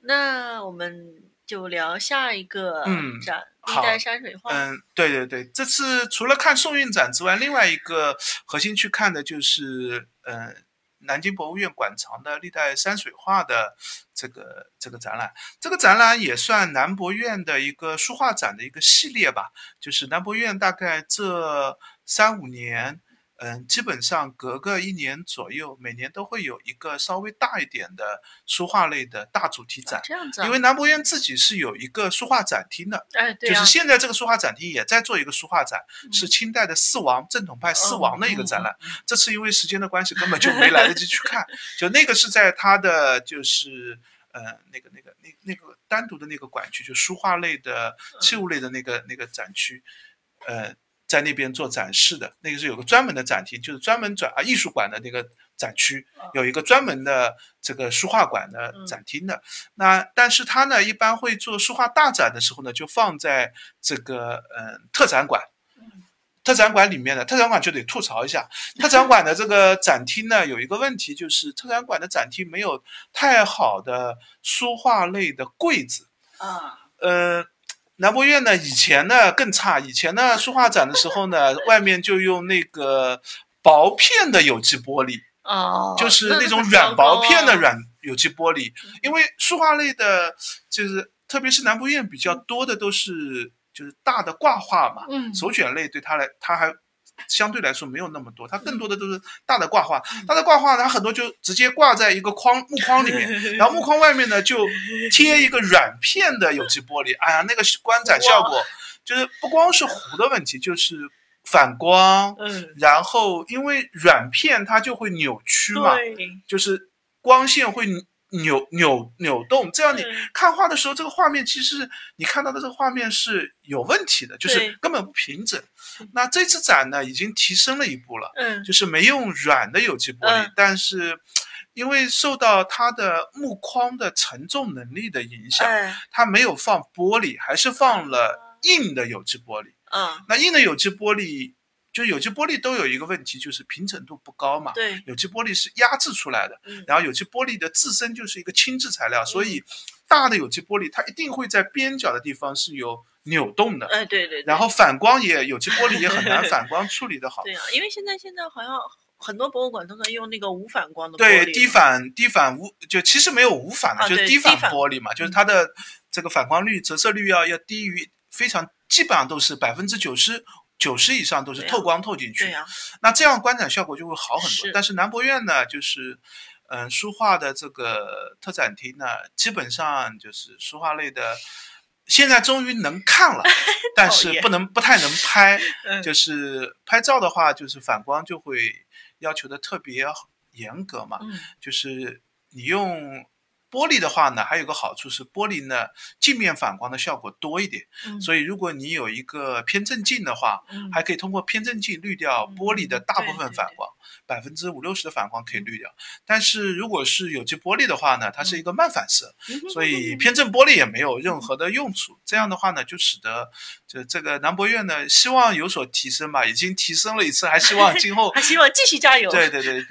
那我们就聊下一个展——历代山水画。嗯，对对对，这次除了看宋韵展之外，另外一个核心去看的就是，呃，南京博物院馆藏的历代山水画的这个这个展览。这个展览也算南博院的一个书画展的一个系列吧，就是南博院大概这三五年。嗯，基本上隔个一年左右，每年都会有一个稍微大一点的书画类的大主题展。这样子。因为南博院自己是有一个书画展厅的。哎，对就是现在这个书画展厅也在做一个书画展，是清代的四王正统派四王的一个展览。这次因为时间的关系，根本就没来得及去看。就那个是在他的就是呃那个那个那那个单独的那个馆区，就书画类的器物类的那个那个展区，呃。在那边做展示的那个是有个专门的展厅，就是专门转啊艺术馆的那个展区，有一个专门的这个书画馆的展厅的。那但是他呢，一般会做书画大展的时候呢，就放在这个嗯特展馆。特展馆里面的特展馆就得吐槽一下，特展馆的这个展厅呢，有一个问题就是特展馆的展厅没有太好的书画类的柜子啊，呃。南博院呢，以前呢更差。以前呢，书画展的时候呢，外面就用那个薄片的有机玻璃，哦，就是那种软薄片的软有机玻璃。因为书画类的，就是特别是南博院比较多的都是就是大的挂画嘛，嗯，手卷类对他来，他还。相对来说没有那么多，它更多的都是大的挂画，大的挂画它很多就直接挂在一个框木框里面，然后木框外面呢就贴一个软片的有机玻璃，哎呀，那个观展效果就是不光是糊的问题，就是反光，嗯，然后因为软片它就会扭曲嘛，就是光线会。扭扭扭动，这样你看画的时候，这个画面其实你看到的这个画面是有问题的，就是根本不平整。那这次展呢，已经提升了一步了，嗯，就是没用软的有机玻璃，但是因为受到它的木框的承重能力的影响，它没有放玻璃，还是放了硬的有机玻璃。嗯，那硬的有机玻璃。就有机玻璃都有一个问题，就是平整度不高嘛。对，有机玻璃是压制出来的，然后有机玻璃的自身就是一个轻质材料，所以大的有机玻璃它一定会在边角的地方是有扭动的。哎，对对。然后反光也有机玻璃也很难 反光处理的好。对啊，因为现在现在好像很多博物馆都在用那个无反光的。对，低反低反无就其实没有无反的，就是低反玻璃嘛，就是它的这个反光率、折射率要要低于非常基本上都是百分之九十。九十以上都是透光透进去，那这样观展效果就会好很多。但是南博院呢，就是，嗯，书画的这个特展厅呢，基本上就是书画类的，现在终于能看了，但是不能不太能拍，就是拍照的话，就是反光就会要求的特别严格嘛，就是你用。玻璃的话呢，还有个好处是玻璃呢镜面反光的效果多一点，所以如果你有一个偏振镜的话，还可以通过偏振镜滤掉玻璃的大部分反光，百分之五六十的反光可以滤掉。但是如果是有机玻璃的话呢，它是一个慢反射，所以偏振玻璃也没有任何的用处。这样的话呢，就使得就这个南博院呢希望有所提升吧，已经提升了一次，还希望今后 还希望继续加油。对对对，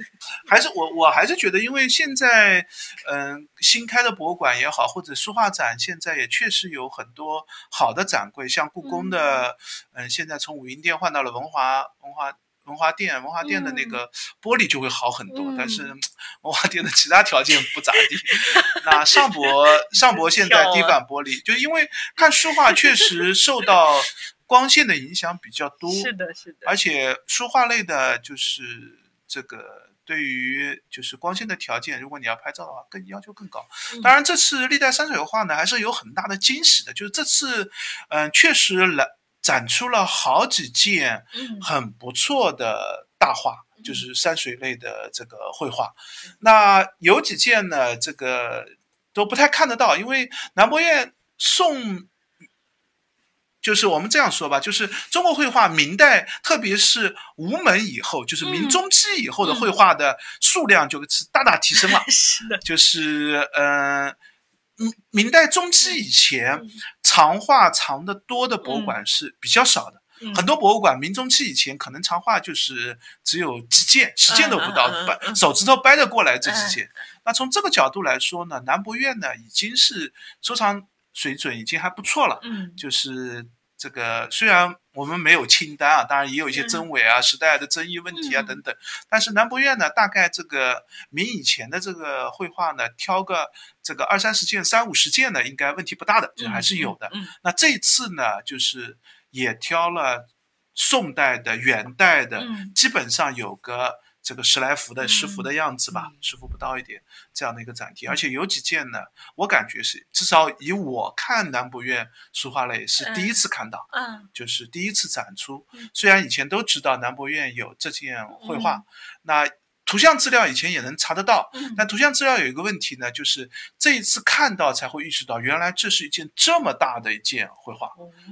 还是我我还是觉得，因为现在嗯。新开的博物馆也好，或者书画展，现在也确实有很多好的展柜，像故宫的，嗯，现在从武英殿换到了文华文华文华殿，文华殿的那个玻璃就会好很多。但是 文华店的其他条件不咋地。那上博上博现在低反玻璃，就因为看书画确实受到光线的影响比较多。是的，是的。而且书画类的，就是这个。对于就是光线的条件，如果你要拍照的话，更要求更高。当然，这次历代山水画呢，还是有很大的惊喜的。就是这次，嗯，确实来展出了好几件很不错的大画，就是山水类的这个绘画。那有几件呢，这个都不太看得到，因为南博院宋。就是我们这样说吧，就是中国绘画明代，特别是吴门以后，就是明中期以后的绘画的数量就是大大提升了。是的，就是呃，明明代中期以前，藏画藏的多的博物馆是比较少的。很多博物馆明中期以前可能藏画就是只有几件，十件都不到，掰手指头掰得过来这几件。那从这个角度来说呢，南博院呢已经是收藏。水准已经还不错了，嗯，就是这个虽然我们没有清单啊，当然也有一些真伪啊、时代的争议问题啊等等，但是南博院呢，大概这个明以前的这个绘画呢，挑个这个二三十件、三五十件呢，应该问题不大的，就还是有的。那这次呢，就是也挑了宋代的、元代的，基本上有个。这个十来幅的十幅的样子吧，十幅不到一点这样的一个展厅，而且有几件呢，我感觉是至少以我看南博院书画类是第一次看到，嗯，就是第一次展出。虽然以前都知道南博院有这件绘画，那。图像资料以前也能查得到，但图像资料有一个问题呢，就是这一次看到才会意识到，原来这是一件这么大的一件绘画。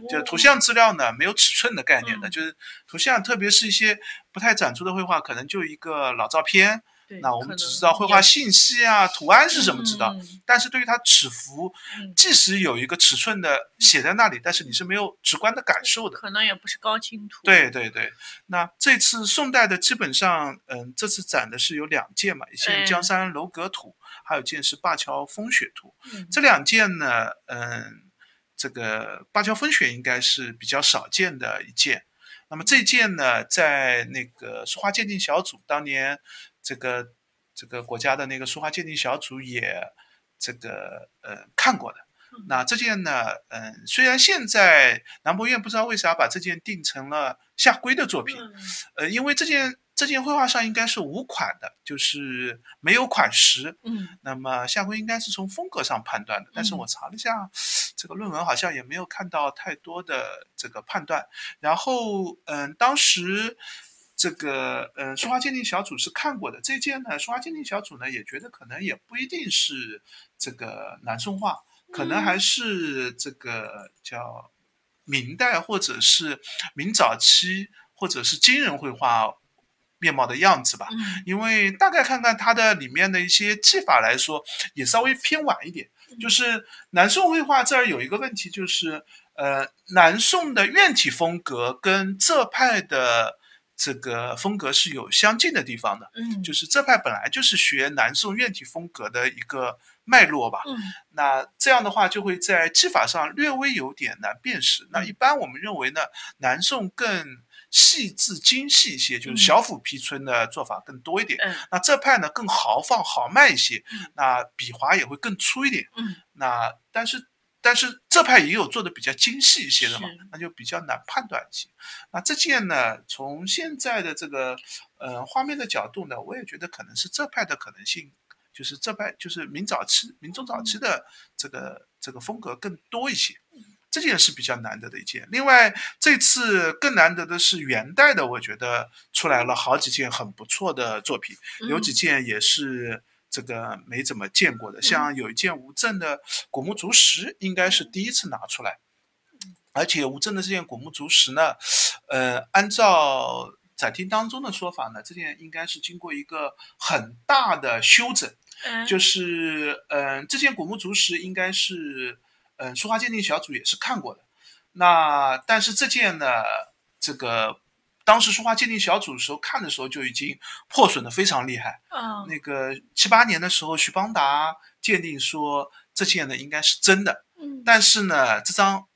就图像资料呢，没有尺寸的概念的，就是图像，特别是一些不太展出的绘画，可能就一个老照片。那我们只知道绘画信息啊，图案是什么知道，但是对于它尺幅，即使有一个尺寸的写在那里，但是你是没有直观的感受的，可能也不是高清图。对对对，那这次宋代的基本上，嗯，这次展的是有两件嘛，一件江山楼阁图，还有一件是灞桥风雪图。这两件呢，嗯，这个灞桥风雪应该是比较少见的一件。那么这件呢，在那个书画鉴定小组当年。这个这个国家的那个书画鉴定小组也这个呃看过的，那这件呢，嗯，虽然现在南博院不知道为啥把这件定成了夏圭的作品，呃，因为这件这件绘画上应该是无款的，就是没有款识，嗯，那么夏圭应该是从风格上判断的，但是我查了一下这个论文，好像也没有看到太多的这个判断，然后嗯，当时。这个呃，书画鉴定小组是看过的这件呢，书画鉴定小组呢也觉得可能也不一定是这个南宋画，可能还是这个叫明代或者是明早期或者是金人绘画面貌的样子吧。因为大概看看它的里面的一些技法来说，也稍微偏晚一点。就是南宋绘画这儿有一个问题，就是呃，南宋的院体风格跟浙派的。这个风格是有相近的地方的，嗯，就是浙派本来就是学南宋院体风格的一个脉络吧，嗯，那这样的话就会在技法上略微有点难辨识。那一般我们认为呢，南宋更细致精细一些，就是小斧劈皴的做法更多一点。嗯，那这派呢更豪放豪迈一些，嗯那笔划也会更粗一点。嗯，那但是。但是这派也有做的比较精细一些的嘛，那就比较难判断一些。那这件呢，从现在的这个呃画面的角度呢，我也觉得可能是这派的可能性，就是这派就是明早期、明中早期的这个这个风格更多一些。这件是比较难得的一件。另外，这次更难得的是元代的，我觉得出来了好几件很不错的作品，有几件也是。这个没怎么见过的，像有一件无证的古木竹石，应该是第一次拿出来。而且无证的这件古木竹石呢，呃，按照展厅当中的说法呢，这件应该是经过一个很大的修整。就是，嗯，这件古木竹石应该是，嗯，书画鉴定小组也是看过的。那但是这件呢，这个。当时书画鉴定小组的时候看的时候就已经破损的非常厉害。嗯，那个七八年的时候，徐邦达鉴定说这件呢应该是真的。嗯，但是呢，这张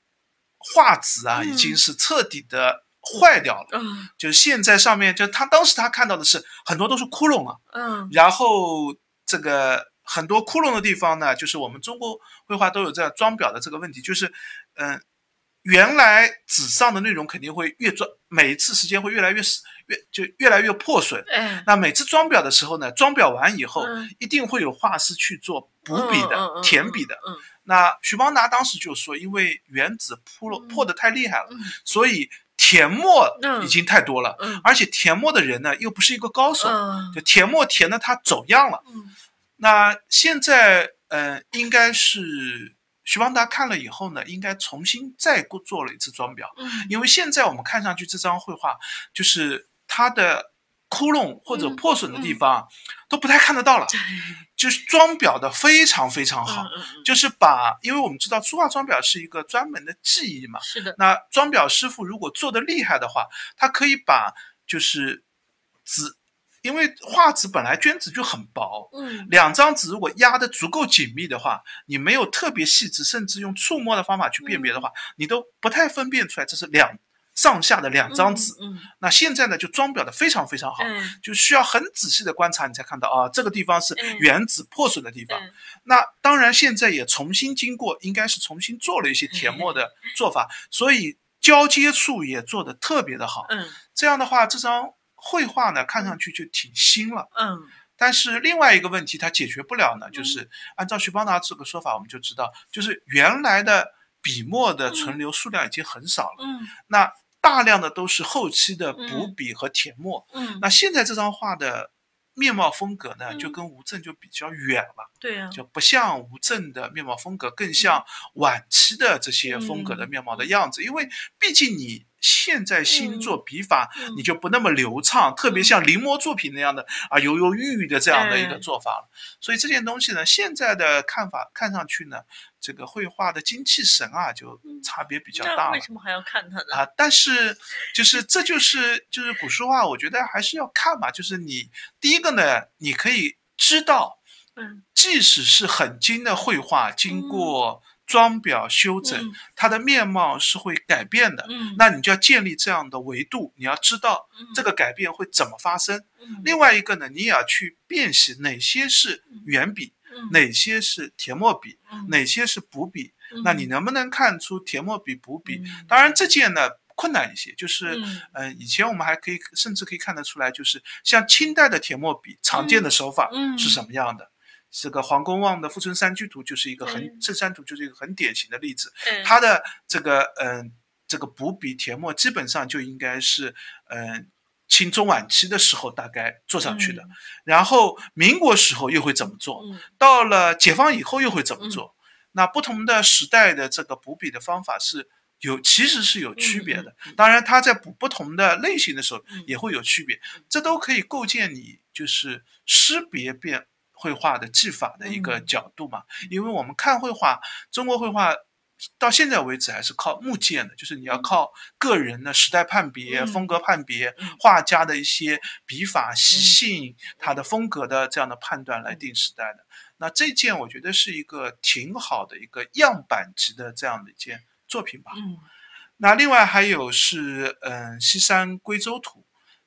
画纸啊已经是彻底的坏掉了。嗯，就是现在上面就他当时他看到的是很多都是窟窿啊。嗯，然后这个很多窟窿的地方呢，就是我们中国绘画都有这样装裱的这个问题，就是嗯。原来纸上的内容肯定会越装，每一次时间会越来越越就越来越破损。哎，那每次装裱的时候呢，装裱完以后，一定会有画师去做补笔的、填笔的。嗯，那徐邦达当时就说，因为原纸破了破的太厉害了，所以填墨已经太多了，而且填墨的人呢又不是一个高手，就填墨填的他走样了。那现在。嗯，应该是徐邦达看了以后呢，应该重新再过做了一次装裱，嗯，因为现在我们看上去这张绘画就是它的。窟窿或者破损的地方都不太看得到了，就是装裱的非常非常好，就是把，因为我们知道书画装裱是一个专门的技艺嘛，是的。那装裱师傅如果做的厉害的话，他可以把就是纸，因为画纸本来绢纸就很薄，嗯，两张纸如果压得足够紧密的话，你没有特别细致，甚至用触摸的方法去辨别的话，你都不太分辨出来这是两。上下的两张纸，嗯，那现在呢就装裱的非常非常好，就需要很仔细的观察，你才看到啊，这个地方是原纸破损的地方。那当然现在也重新经过，应该是重新做了一些填墨的做法，所以交接处也做得特别的好。嗯，这样的话，这张绘画呢看上去就挺新了。嗯，但是另外一个问题它解决不了呢，就是按照徐邦达这个说法，我们就知道，就是原来的笔墨的存留数量已经很少了。嗯，那。大量的都是后期的补笔和填墨，嗯，那现在这张画的面貌风格呢，就跟吴镇就比较远了，对呀，就不像吴镇的面貌风格，更像晚期的这些风格的面貌的样子，因为毕竟你。现在新作笔法你就不那么流畅，特别像临摹作品那样的啊，犹犹豫豫的这样的一个做法了。所以这件东西呢，现在的看法看上去呢，这个绘画的精气神啊，就差别比较大了。为什么还要看它呢？啊，但是就是这就是就是古书画，我觉得还是要看嘛。就是你第一个呢，你可以知道，嗯，即使是很精的绘画，经过。装裱修整，它的面貌是会改变的。嗯，那你就要建立这样的维度，你要知道这个改变会怎么发生。嗯，另外一个呢，你也要去辨析哪些是圆笔，哪些是填墨笔，哪些是补笔。那你能不能看出填墨笔、补笔？当然这件呢困难一些，就是嗯，以前我们还可以甚至可以看得出来，就是像清代的填墨笔常见的手法是什么样的。这个黄公望的《富春山居图》就是一个很《镇山图》就是一个很典型的例子。它的这个嗯，这个补笔填墨基本上就应该是嗯清中晚期的时候大概做上去的。然后民国时候又会怎么做？到了解放以后又会怎么做？那不同的时代的这个补笔的方法是有其实是有区别的。当然，它在补不同的类型的时候也会有区别。这都可以构建你就是识别变。绘画的技法的一个角度嘛，因为我们看绘画，中国绘画到现在为止还是靠目见的，就是你要靠个人的时代判别、风格判别，画家的一些笔法习性、他的风格的这样的判断来定时代的。那这件我觉得是一个挺好的一个样板级的这样的一件作品吧。嗯，那另外还有是嗯《西山归州图》。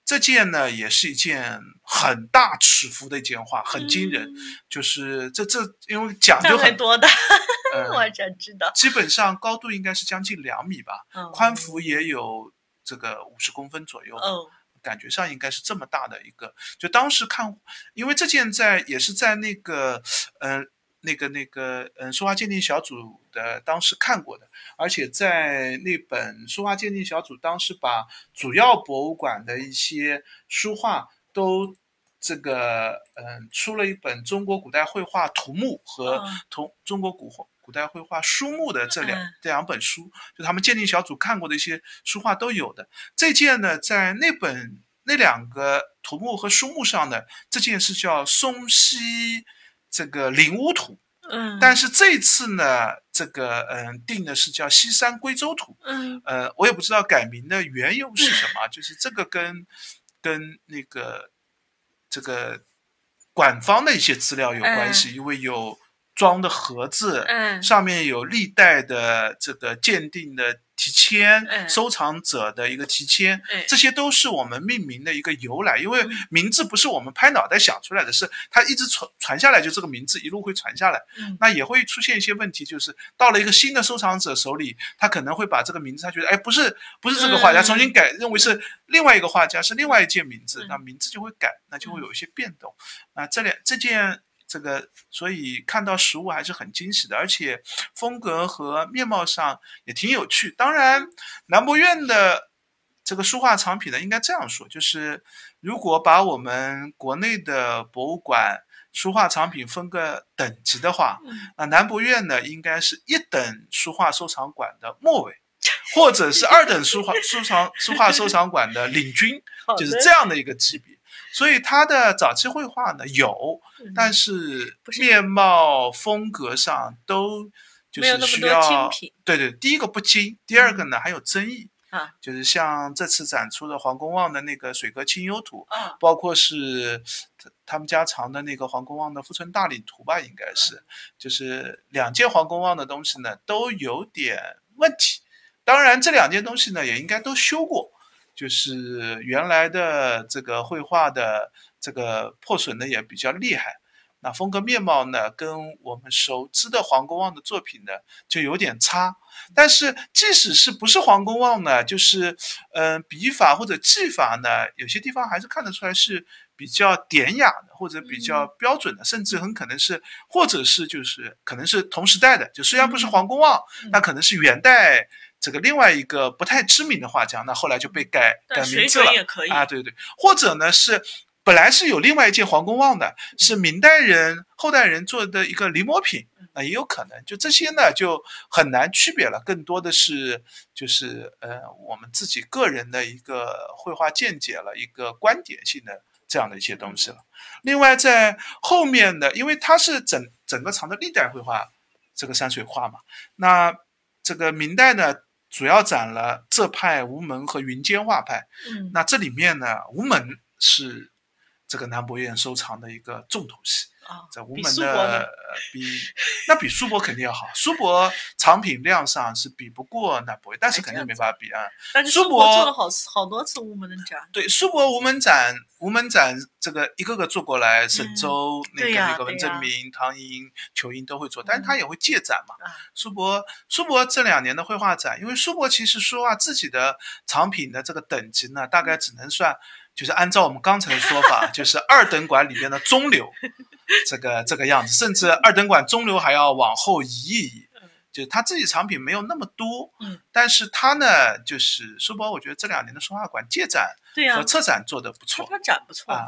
这件呢，也是一件很大尺幅的一件画，很惊人。就是这这，因为讲究很多的，我想知道。基本上高度应该是将近两米吧，宽幅也有这个五十公分左右。嗯，感觉上应该是这么大的一个。就当时看，因为这件在也是在那个，嗯。那个那个，嗯，书画鉴定小组的当时看过的，而且在那本书画鉴定小组当时把主要博物馆的一些书画都这个，嗯，出了一本《中国古代绘画图目》和《同中国古古代绘画书目》的这两这两本书，就他们鉴定小组看过的一些书画都有的。这件呢，在那本那两个图目和书目上呢这件是叫松溪。这个灵乌土，嗯，但是这次呢，这个嗯定的是叫西山归州土，嗯，呃，我也不知道改名的缘由是什么，就是这个跟跟那个这个馆方的一些资料有关系，因为有装的盒子，嗯，上面有历代的这个鉴定的。题签，收藏者的一个题签，这些都是我们命名的一个由来。因为名字不是我们拍脑袋想出来的，是它一直传传下来，就这个名字一路会传下来。那也会出现一些问题，就是到了一个新的收藏者手里，他可能会把这个名字，他觉得哎，不是不是这个画家，重新改，认为是另外一个画家，是另外一件名字，那名字就会改，那就会有一些变动。那这两这件。这个，所以看到实物还是很惊喜的，而且风格和面貌上也挺有趣。当然，南博院的这个书画藏品呢，应该这样说，就是如果把我们国内的博物馆书画藏品分个等级的话，那南博院呢应该是一等书画收藏馆的末尾，或者是二等书画收藏书画收藏馆的领军，就是这样的一个级别。所以他的早期绘画呢有，但是面貌风格上都就是需要对对，第一个不精，第二个呢还有争议。就是像这次展出的黄公望的那个水阁清幽图，包括是他们家藏的那个黄公望的富春大理图吧，应该是，就是两件黄公望的东西呢都有点问题。当然，这两件东西呢也应该都修过，就是原来的这个绘画的这个破损的也比较厉害。那风格面貌呢，跟我们熟知的黄公望的作品呢就有点差。但是即使是不是黄公望呢，就是嗯笔法或者技法呢，有些地方还是看得出来是比较典雅的，或者比较标准的，甚至很可能是，或者是就是可能是同时代的。就虽然不是黄公望，那可能是元代这个另外一个不太知名的画家，那后来就被改改名字了啊，对对，或者呢是。本来是有另外一件黄公望的，是明代人后代人做的一个临摹品，那也有可能。就这些呢，就很难区别了。更多的是就是呃，我们自己个人的一个绘画见解了，一个观点性的这样的一些东西了。另外在后面的，因为它是整整个藏的历代绘画，这个山水画嘛，那这个明代呢，主要展了浙派、吴门和云间画派。嗯，那这里面呢，吴门是。这个南博院收藏的一个重头戏啊，在吴门的比那比苏博肯定要好，苏博藏品量上是比不过那博院，但是肯定没法比啊。但是苏博做了好好多次吴门的展，对，苏博吴门展，吴门展这个一个个做过来，沈周那个那个文征明、唐寅、裘英都会做，但是他也会借展嘛。苏博苏博这两年的绘画展，因为苏博其实说话自己的藏品的这个等级呢，大概只能算。就是按照我们刚才的说法，就是二等馆里边的中流，这个这个样子，甚至二等馆中流还要往后移一移。就是他自己藏品没有那么多，嗯，但是他呢，就是书包，我觉得这两年的书画馆借展和策展做的不错，他展不错啊。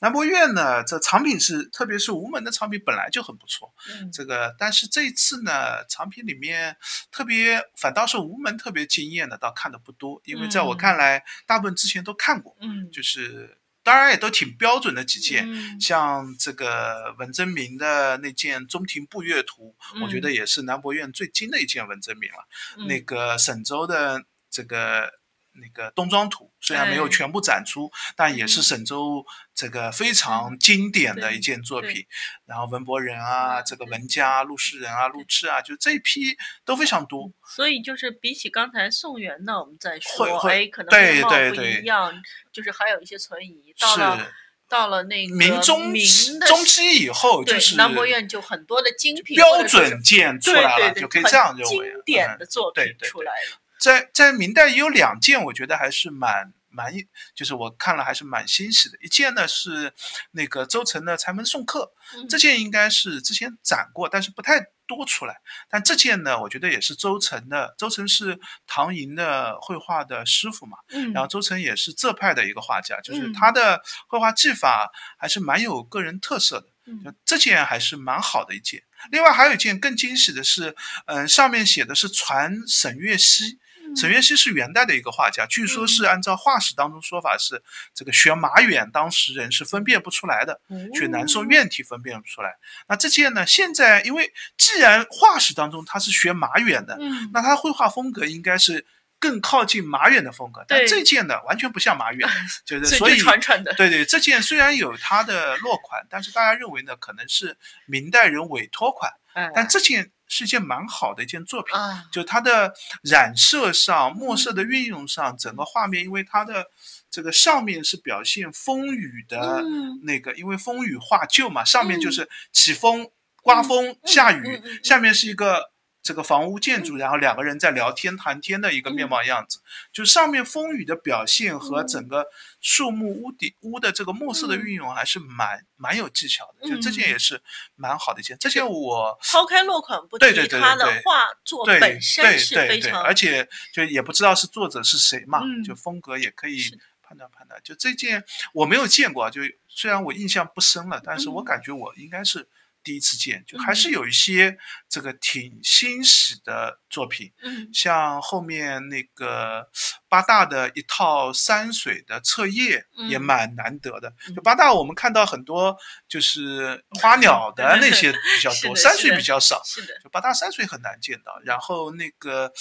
南博院呢，这藏品是，特别是吴门的藏品本来就很不错，嗯，这个，但是这一次呢，藏品里面特别反倒是吴门特别惊艳的，倒看的不多，因为在我看来，大部分之前都看过，嗯，就是。当然也都挺标准的几件，像这个文征明的那件《中庭步月图》，我觉得也是南博院最精的一件文征明了。那个沈周的这个。那个冬装图虽然没有全部展出，但也是沈周这个非常经典的一件作品。然后文博人啊，这个文家、陆世人啊、陆赤啊，就这一批都非常多。所以就是比起刚才宋元呢，我们再说，哎，可能面貌不一样，就是还有一些存疑。到了到了那个明中明中期以后，就是南博院就很多的精品标准件出来了，就可以这样认为。经典的作品出来了。在在明代也有两件，我觉得还是蛮蛮，就是我看了还是蛮欣喜的。一件呢是那个周成的《柴门送客》，这件应该是之前展过，但是不太多出来。但这件呢，我觉得也是周成的。周成是唐寅的绘画的师傅嘛，然后周成也是浙派的一个画家，就是他的绘画技法还是蛮有个人特色的。这件还是蛮好的一件。另外还有一件更惊喜的是，嗯，上面写的是传沈月溪。沈约溪是元代的一个画家，据说是按照画史当中说法是这个学马远当时人是分辨不出来的，学南宋院体分辨不出来。那这件呢，现在因为既然画史当中他是学马远的，那他绘画风格应该是更靠近马远的风格。但这件呢，完全不像马远，就是所以传传的。对对，这件虽然有它的落款，但是大家认为呢，可能是明代人委托款。但这件。是一件蛮好的一件作品，就它的染色上、墨色的运用上，整个画面，因为它的这个上面是表现风雨的那个，因为风雨画旧嘛，上面就是起风、刮风、下雨，下面是一个。这个房屋建筑，然后两个人在聊天谈天的一个面貌样子，就上面风雨的表现和整个树木屋顶屋的这个墨色的运用，还是蛮蛮有技巧的。就这件也是蛮好的一件。这件我抛开落款不提，他的画作本身是非常，而且就也不知道是作者是谁嘛，就风格也可以判断判断，就这件我没有见过，就虽然我印象不深了，但是我感觉我应该是。第一次见，就还是有一些这个挺欣喜的作品，嗯，像后面那个八大的一套山水的册页也蛮难得的。就八大，我们看到很多就是花鸟的那些比较 多，山水比较少。是的，就八大山水很难见到。然后那个，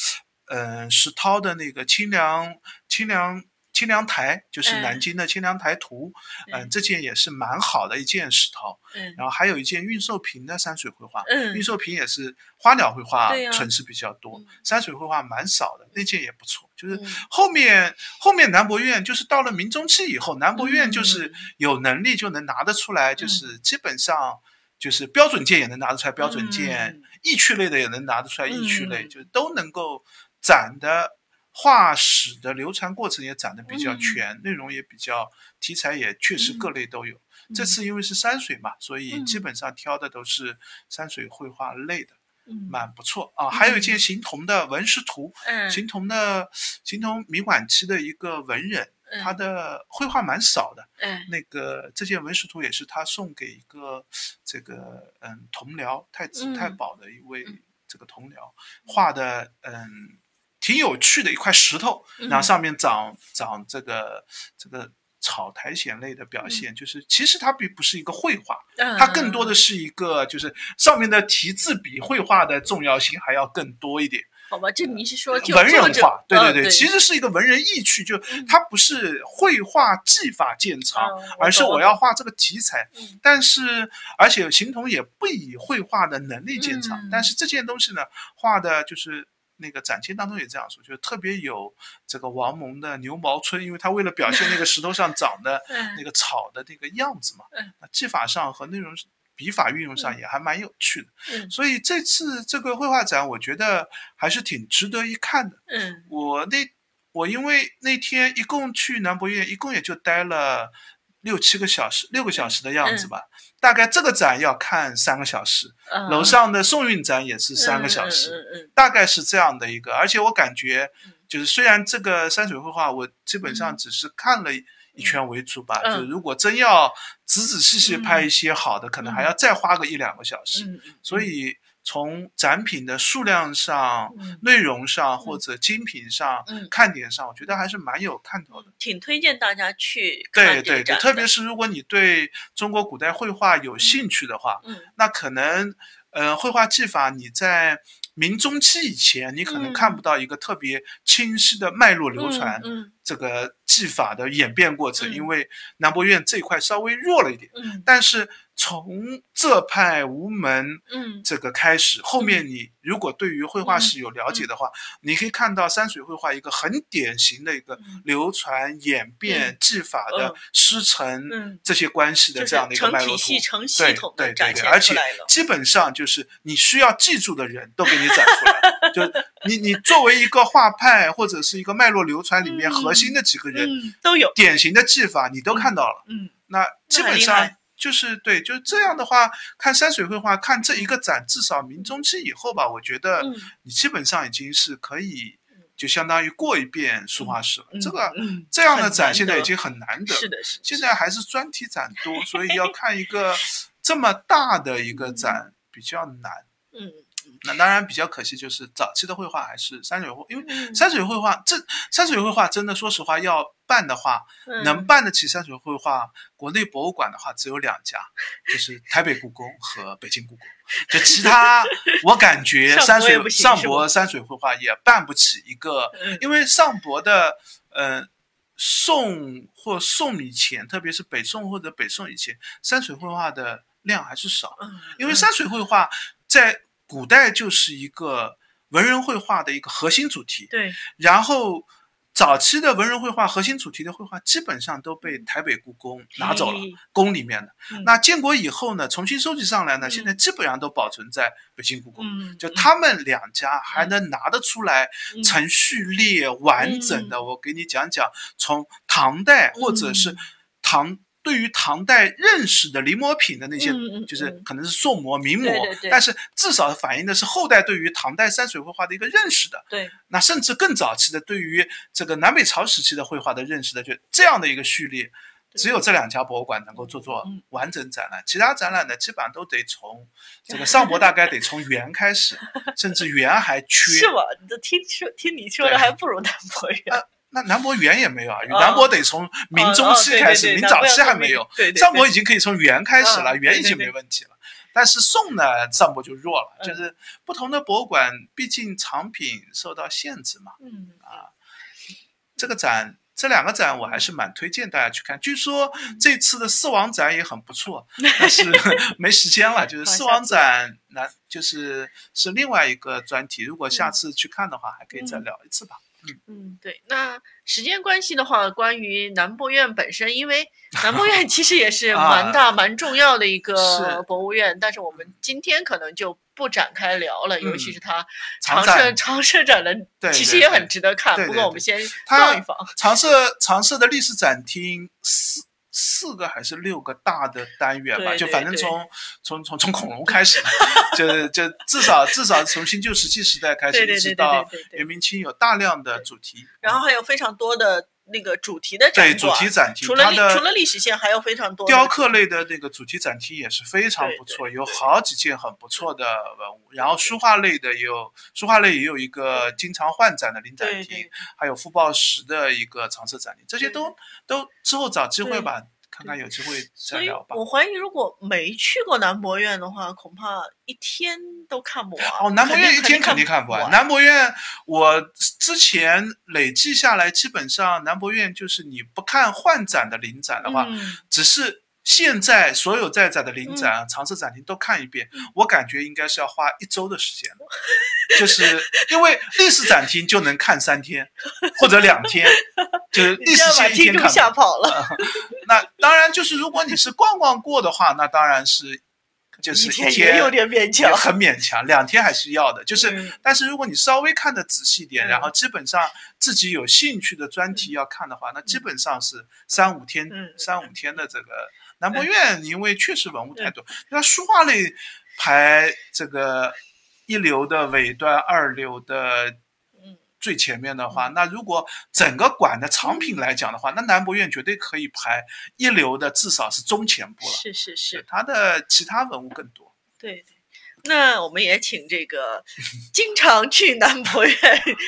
嗯，石涛的那个清凉清凉。清凉台就是南京的清凉台图，嗯，这件也是蛮好的一件石头，嗯，然后还有一件运寿平的山水绘画，嗯，运寿平也是花鸟绘画纯是比较多，山水绘画蛮少的，那件也不错。就是后面后面南博院就是到了明中期以后，南博院就是有能力就能拿得出来，就是基本上就是标准件也能拿得出来，标准件意趣类的也能拿得出来，意趣类就都能够展的。画史的流传过程也展得比较全，内容也比较，题材也确实各类都有。这次因为是山水嘛，所以基本上挑的都是山水绘画类的，蛮不错啊。还有一件形同的文石图，形同的形同明晚期的一个文人，他的绘画蛮少的。嗯。那个这件文石图也是他送给一个这个嗯同僚太子太保的一位这个同僚画的，嗯。挺有趣的一块石头，然后上面长长这个这个草苔藓类的表现，就是其实它并不是一个绘画，它更多的是一个就是上面的题字比绘画的重要性还要更多一点。好吧，这你是说文人画？对对对，其实是一个文人意趣，就它不是绘画技法见长，而是我要画这个题材。但是而且形同也不以绘画的能力见长，但是这件东西呢，画的就是。那个展厅当中也这样说，就是特别有这个王蒙的牛毛村，因为他为了表现那个石头上长的 那个草的那个样子嘛，技法上和内容笔法运用上也还蛮有趣的。所以这次这个绘画展，我觉得还是挺值得一看的。嗯，我那我因为那天一共去南博院，一共也就待了六七个小时，六个小时的样子吧。大概这个展要看三个小时，楼上的宋韵展也是三个小时，大概是这样的一个。而且我感觉，就是虽然这个山水绘画我基本上只是看了一圈为主吧，就如果真要仔仔细细拍一些好的，可能还要再花个一两个小时。所以。从展品的数量上、内容上或者精品上、看点上，我觉得还是蛮有看头的。挺推荐大家去对对对，特别是如果你对中国古代绘画有兴趣的话，那可能，呃，绘画技法你在。明中期以前，你可能看不到一个特别清晰的脉络流传，这个技法的演变过程，因为南博院这一块稍微弱了一点。但是从浙派吴门嗯。这个开始，后面你如果对于绘画史有了解的话，你可以看到山水绘画一个很典型的一个流传演变技法的师承这些关系的这样的一个脉络图。对对对对，而且基本上就是你需要记住的人都给你。你展出来，就你你作为一个画派或者是一个脉络流传里面核心的几个人都有。典型的技法，你都看到了。嗯，那基本上就是对，就是这样的话，看山水绘画，看这一个展，至少明中期以后吧，我觉得你基本上已经是可以，就相当于过一遍书画史了。这个这样的展现在已经很难得，是的，是。现在还是专题展多，所以要看一个这么大的一个展比较难。嗯。那当然比较可惜，就是早期的绘画还是山水绘，因为山水绘画这山水绘画真的说实话要办的话，能办得起山水绘画，国内博物馆的话只有两家，就是台北故宫和北京故宫。就其他，我感觉山水上博山水绘画也办不起一个，因为上博的呃宋或宋以前，特别是北宋或者北宋以前，山水绘画的量还是少，因为山水绘画在。古代就是一个文人绘画的一个核心主题，对。然后早期的文人绘画核心主题的绘画基本上都被台北故宫拿走了，宫里面的。那建国以后呢，重新收集上来呢，现在基本上都保存在北京故宫。就他们两家还能拿得出来程序列完整的，我给你讲讲，从唐代或者是唐。对于唐代认识的临摹品的那些，就是嗯可能是宋摹、明对摹，对对但是至少反映的是后代对于唐代山水绘画的一个认识的。对，那甚至更早期的对于这个南北朝时期的绘画的认识的，就这样的一个序列，只有这两家博物馆能够做做嗯完整展览，其他展览呢，基本上都得从 这个上博大概得从元开始，甚至元还缺。是吗？你这听说听你说的还不如南博园。那南博元也没有啊，哦南博得从明中期开始，明早期还没有。对对对上博已经可以从元开始了，嗯元已经没问题了。但是宋呢，上博就弱了，嗯就是不同的博物馆，毕竟藏品受到限制嘛。嗯啊，这个展，这两个展我还是蛮推荐大家去看。据说嗯这次的四王展也很不错，但是 没时间了。就是四王展，那就是是另外一个专题。如果下嗯次去看的话，还可以再嗯聊一次吧。嗯，对。那时间关系的话，关于南博院本身，因为 南博院其实也是蛮大、蛮重要的一个博物院，但是我们今天可能就不展开聊了，尤其嗯是它常常设展常设展的，对其实也很值得看。不过我们先放一放。常设常设的历史展厅四四个还是六个大的单元吧，就对对对反正从从从从恐龙开始，就就至少至少从新旧石器时代开始，一直到元明清有大量的主题。然后还有非常多的那个主题的展对主题展厅，除了它的除了历史线，还有非常多雕刻类的那个主题展厅也是非常不错，有好几件很不错的文物。然后书画类的也有，书画类也有一个经常换展的临展厅还有傅抱石的一个常设展厅，这些都都之后找机会吧，看看有机会再聊吧。我怀疑，如果没去过南博院的话，恐怕一天都看不完。哦，南博院一天肯肯定看不完。完。南博院我之前累计下来，基本上南博院就是你不看换展的临展的话，嗯只是现在所有在展的临展、常设展厅都看一遍，嗯。我感觉应该是要花一周的时间的，就是因为历史展厅就能看三天或者两天，就是 历史你这样把线一天看吓跑了。那当然就是如果你是逛逛过的话，那当然是 就是一一天也有点勉也强。很勉强，两天还是要的。就是，嗯。但是如果你稍微看的仔细点，嗯然后基本上自己有兴趣的专题要看的话，那基本上是三五天，嗯。三五天的这个南博院，因为确实文物太多，那书画类排这个一流的尾端，二流的嗯最前面的话，那如果整个馆的藏品来讲的话，那南博院绝对可以排一流的，至少是中前部了。是是是，它的其他文物更多。对对。那我们也请这个 经常去南博院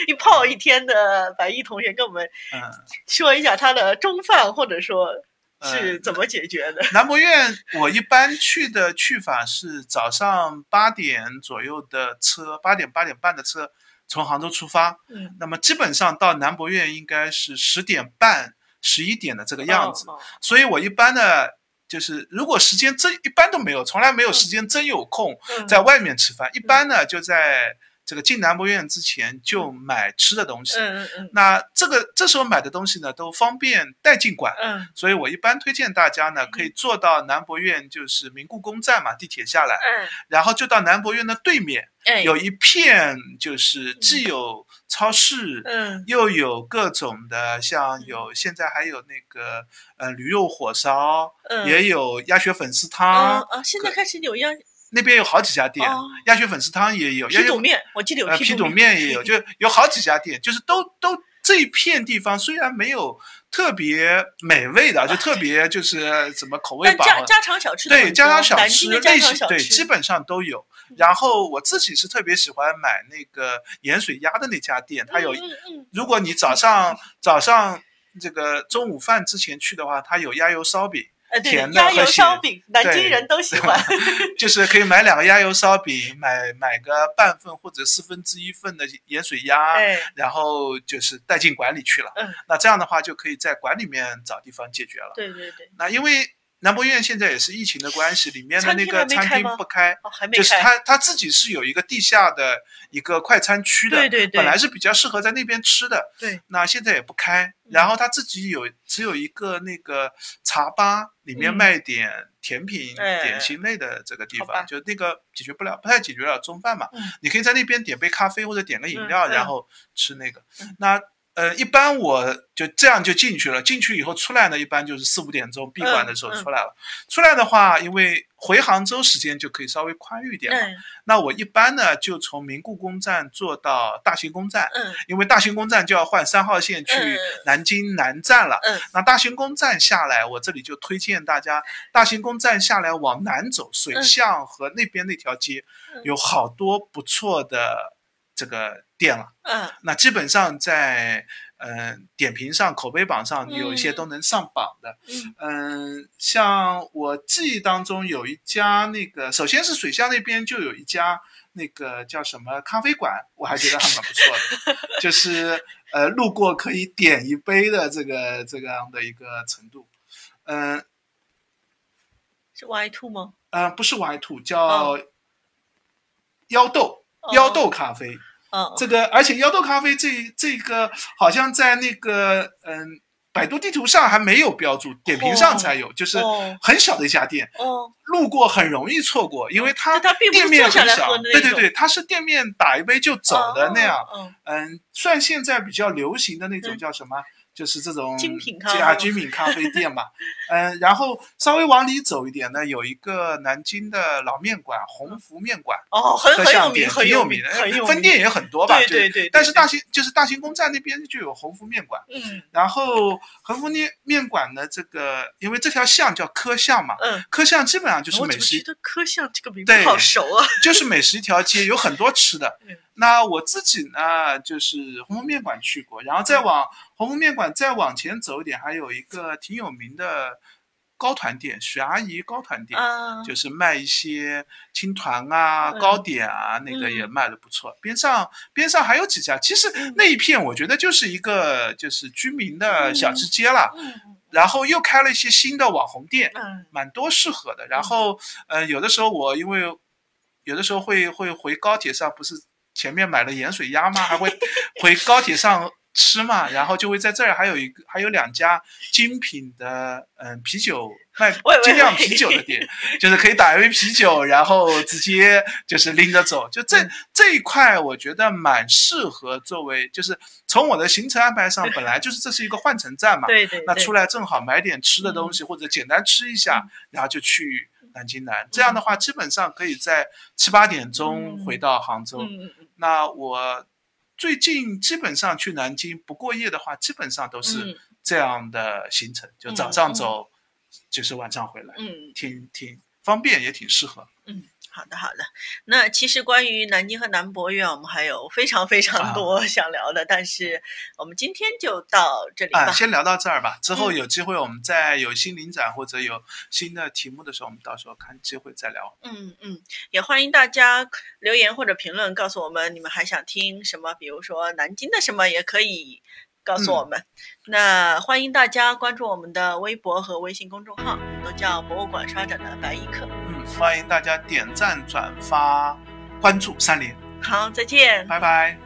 一泡一天的白毅同学跟我们嗯，说一下他的中饭，或者说呃是怎么解决的。南博院我一般去的去法是早上八点左右的车，八点八点半的车从杭州出发，嗯，那么基本上到南博院应该是十点半、十一点的这个样子。哦哦。所以我一般呢，就是如果时间真一般都没有，从来没有时间真有空嗯。在外面吃饭，一般呢就在这个进南博院之前就买吃的东西。嗯嗯那这个这时候买的东西呢，都方便带进馆。嗯。所以我一般推荐大家呢，可以坐到南博院，就是明故宫站嘛，地铁下来，嗯。然后就到南博院的对面，哎。有一片就是既有超市，嗯。又有各种的，像有现在还有那个呃驴肉火烧，嗯。也有鸭血粉丝啊汤，啊！现在开始有样那边有好几家店哦，鸭血粉丝汤也有，鸭血皮肚面，我记得有呃皮肚肚面。也有，就有好几家店，就是都都这一片地方虽然没有特别美味的，就特别就是怎么口味但饱家家常小吃对家常小吃类型对基本上都有。然后我自己是特别喜欢买那个盐水鸭的那家店，它有如果你早上早上这个中午饭之前去的话，它有鸭油烧饼，呃对甜的鸭油和咸烧饼，南京对人都喜欢。就是可以买两个鸭油烧饼，买买个半份或者四分之一份的盐水鸭，哎，然后就是带进馆里去了。嗯，那这样的话就可以在馆里面找地方解决了。对对对，那因为南博院现在也是疫情的关系，里面的那个餐厅不开。哦，还没就是开。他他自己是有一个地下的一个快餐区的，对对对本来是比较适合在那边吃的，对，那现在也不开。嗯然后他自己有只有一个那个茶吧，里面嗯卖点甜品、哎点心类的这个地方，就那个解决不了，不太解决了中饭嘛。嗯你可以在那边点杯咖啡或者点个饮料，然后吃那个。嗯那呃，一般我就这样就进去了。进去以后出来呢，一般就是四五点钟闭馆的时候出来了。出来的话，因为回杭州时间就可以稍微宽裕一点。嗯。那我一般呢，就从明故宫站坐到大行宫站。嗯。因为大行宫站就要换三号线去南京南站了。嗯。那大行宫站下来，我这里就推荐大家，大行宫站下来往南走，水巷和那边那条街，有好多不错的。这个店了，嗯，那基本上在嗯点评上、口碑榜上有一些都能上榜的，嗯，像我记忆当中有一家那个，首先是水乡那边就有一家那个叫什么咖啡馆，我还觉得还蛮不错的，就是呃路过可以点一杯的这个这个样的一个程度，嗯，是 Y Two 吗？嗯，不是 Y Two，叫妖豆。妖豆咖啡，嗯，这个而且妖豆咖啡这这个好像在那个嗯百度地图上还没有标注，点评上才有，就是很小的一家店，哦，路过很容易错过，因为它店面很小，对对对，它是店面打一杯就走的那样，嗯，算现在比较流行的那种叫什么？就是这种精品咖啊，精品咖啡店嘛，嗯，然后稍微往里走一点呢，有一个南京的老面馆，鸿福面馆，哦，很很有名，很有名，分店也很多吧？对对对。但是大兴就是大兴宫站那边就有鸿福面馆，嗯，然后鸿福面面馆呢，这个因为这条巷叫科巷嘛，嗯，科巷基本上就是美食。我觉得科巷这个名字好熟啊。就是美食一条街，有很多吃的。那我自己呢，就是鸿福面馆去过，然后再往鸿福面馆再往前走一点，还有一个挺有名的糕团店，许阿姨糕团店，就是卖一些青团啊、糕点啊，那个也卖的不错。边上边上还有几家，其实那一片我觉得就是一个就是居民的小吃街了。然后又开了一些新的网红店，蛮多适合的。然后呃，有的时候我因为有的时候会会回高铁上，不是。前面买了盐水鸭吗？还会回高铁上吃嘛？然后就会在这儿还有一个，还有两家精品的嗯啤酒卖精酿啤酒的店，就是可以打一杯啤酒，然后直接就是拎着走。就这这一块，我觉得蛮适合作为，就是从我的行程安排上，本来就是这是一个换乘站嘛。对对。那出来正好买点吃的东西，或者简单吃一下，然后就去。南京南这样的话，基本上可以在七八点钟回到杭州。那我最近基本上去南京不过夜的话，基本上都是这样的行程，就早上走，就是晚上回来，挺挺方便，也挺适合。嗯。好的，好的。那其实关于南京和南博院，我们还有非常非常多想聊的，但是我们今天就到这里吧。先聊到这儿吧。之后有机会，我们再有新领展或者有新的题目的时候，我们到时候看机会再聊。嗯嗯，也欢迎大家留言或者评论，告诉我们你们还想听什么，比如说南京的什么也可以告诉我们。那欢迎大家关注我们的微博和微信公众号，都叫“博物馆刷展的白衣客”。欢迎大家点赞、转发、关注三连。好，再见，拜拜。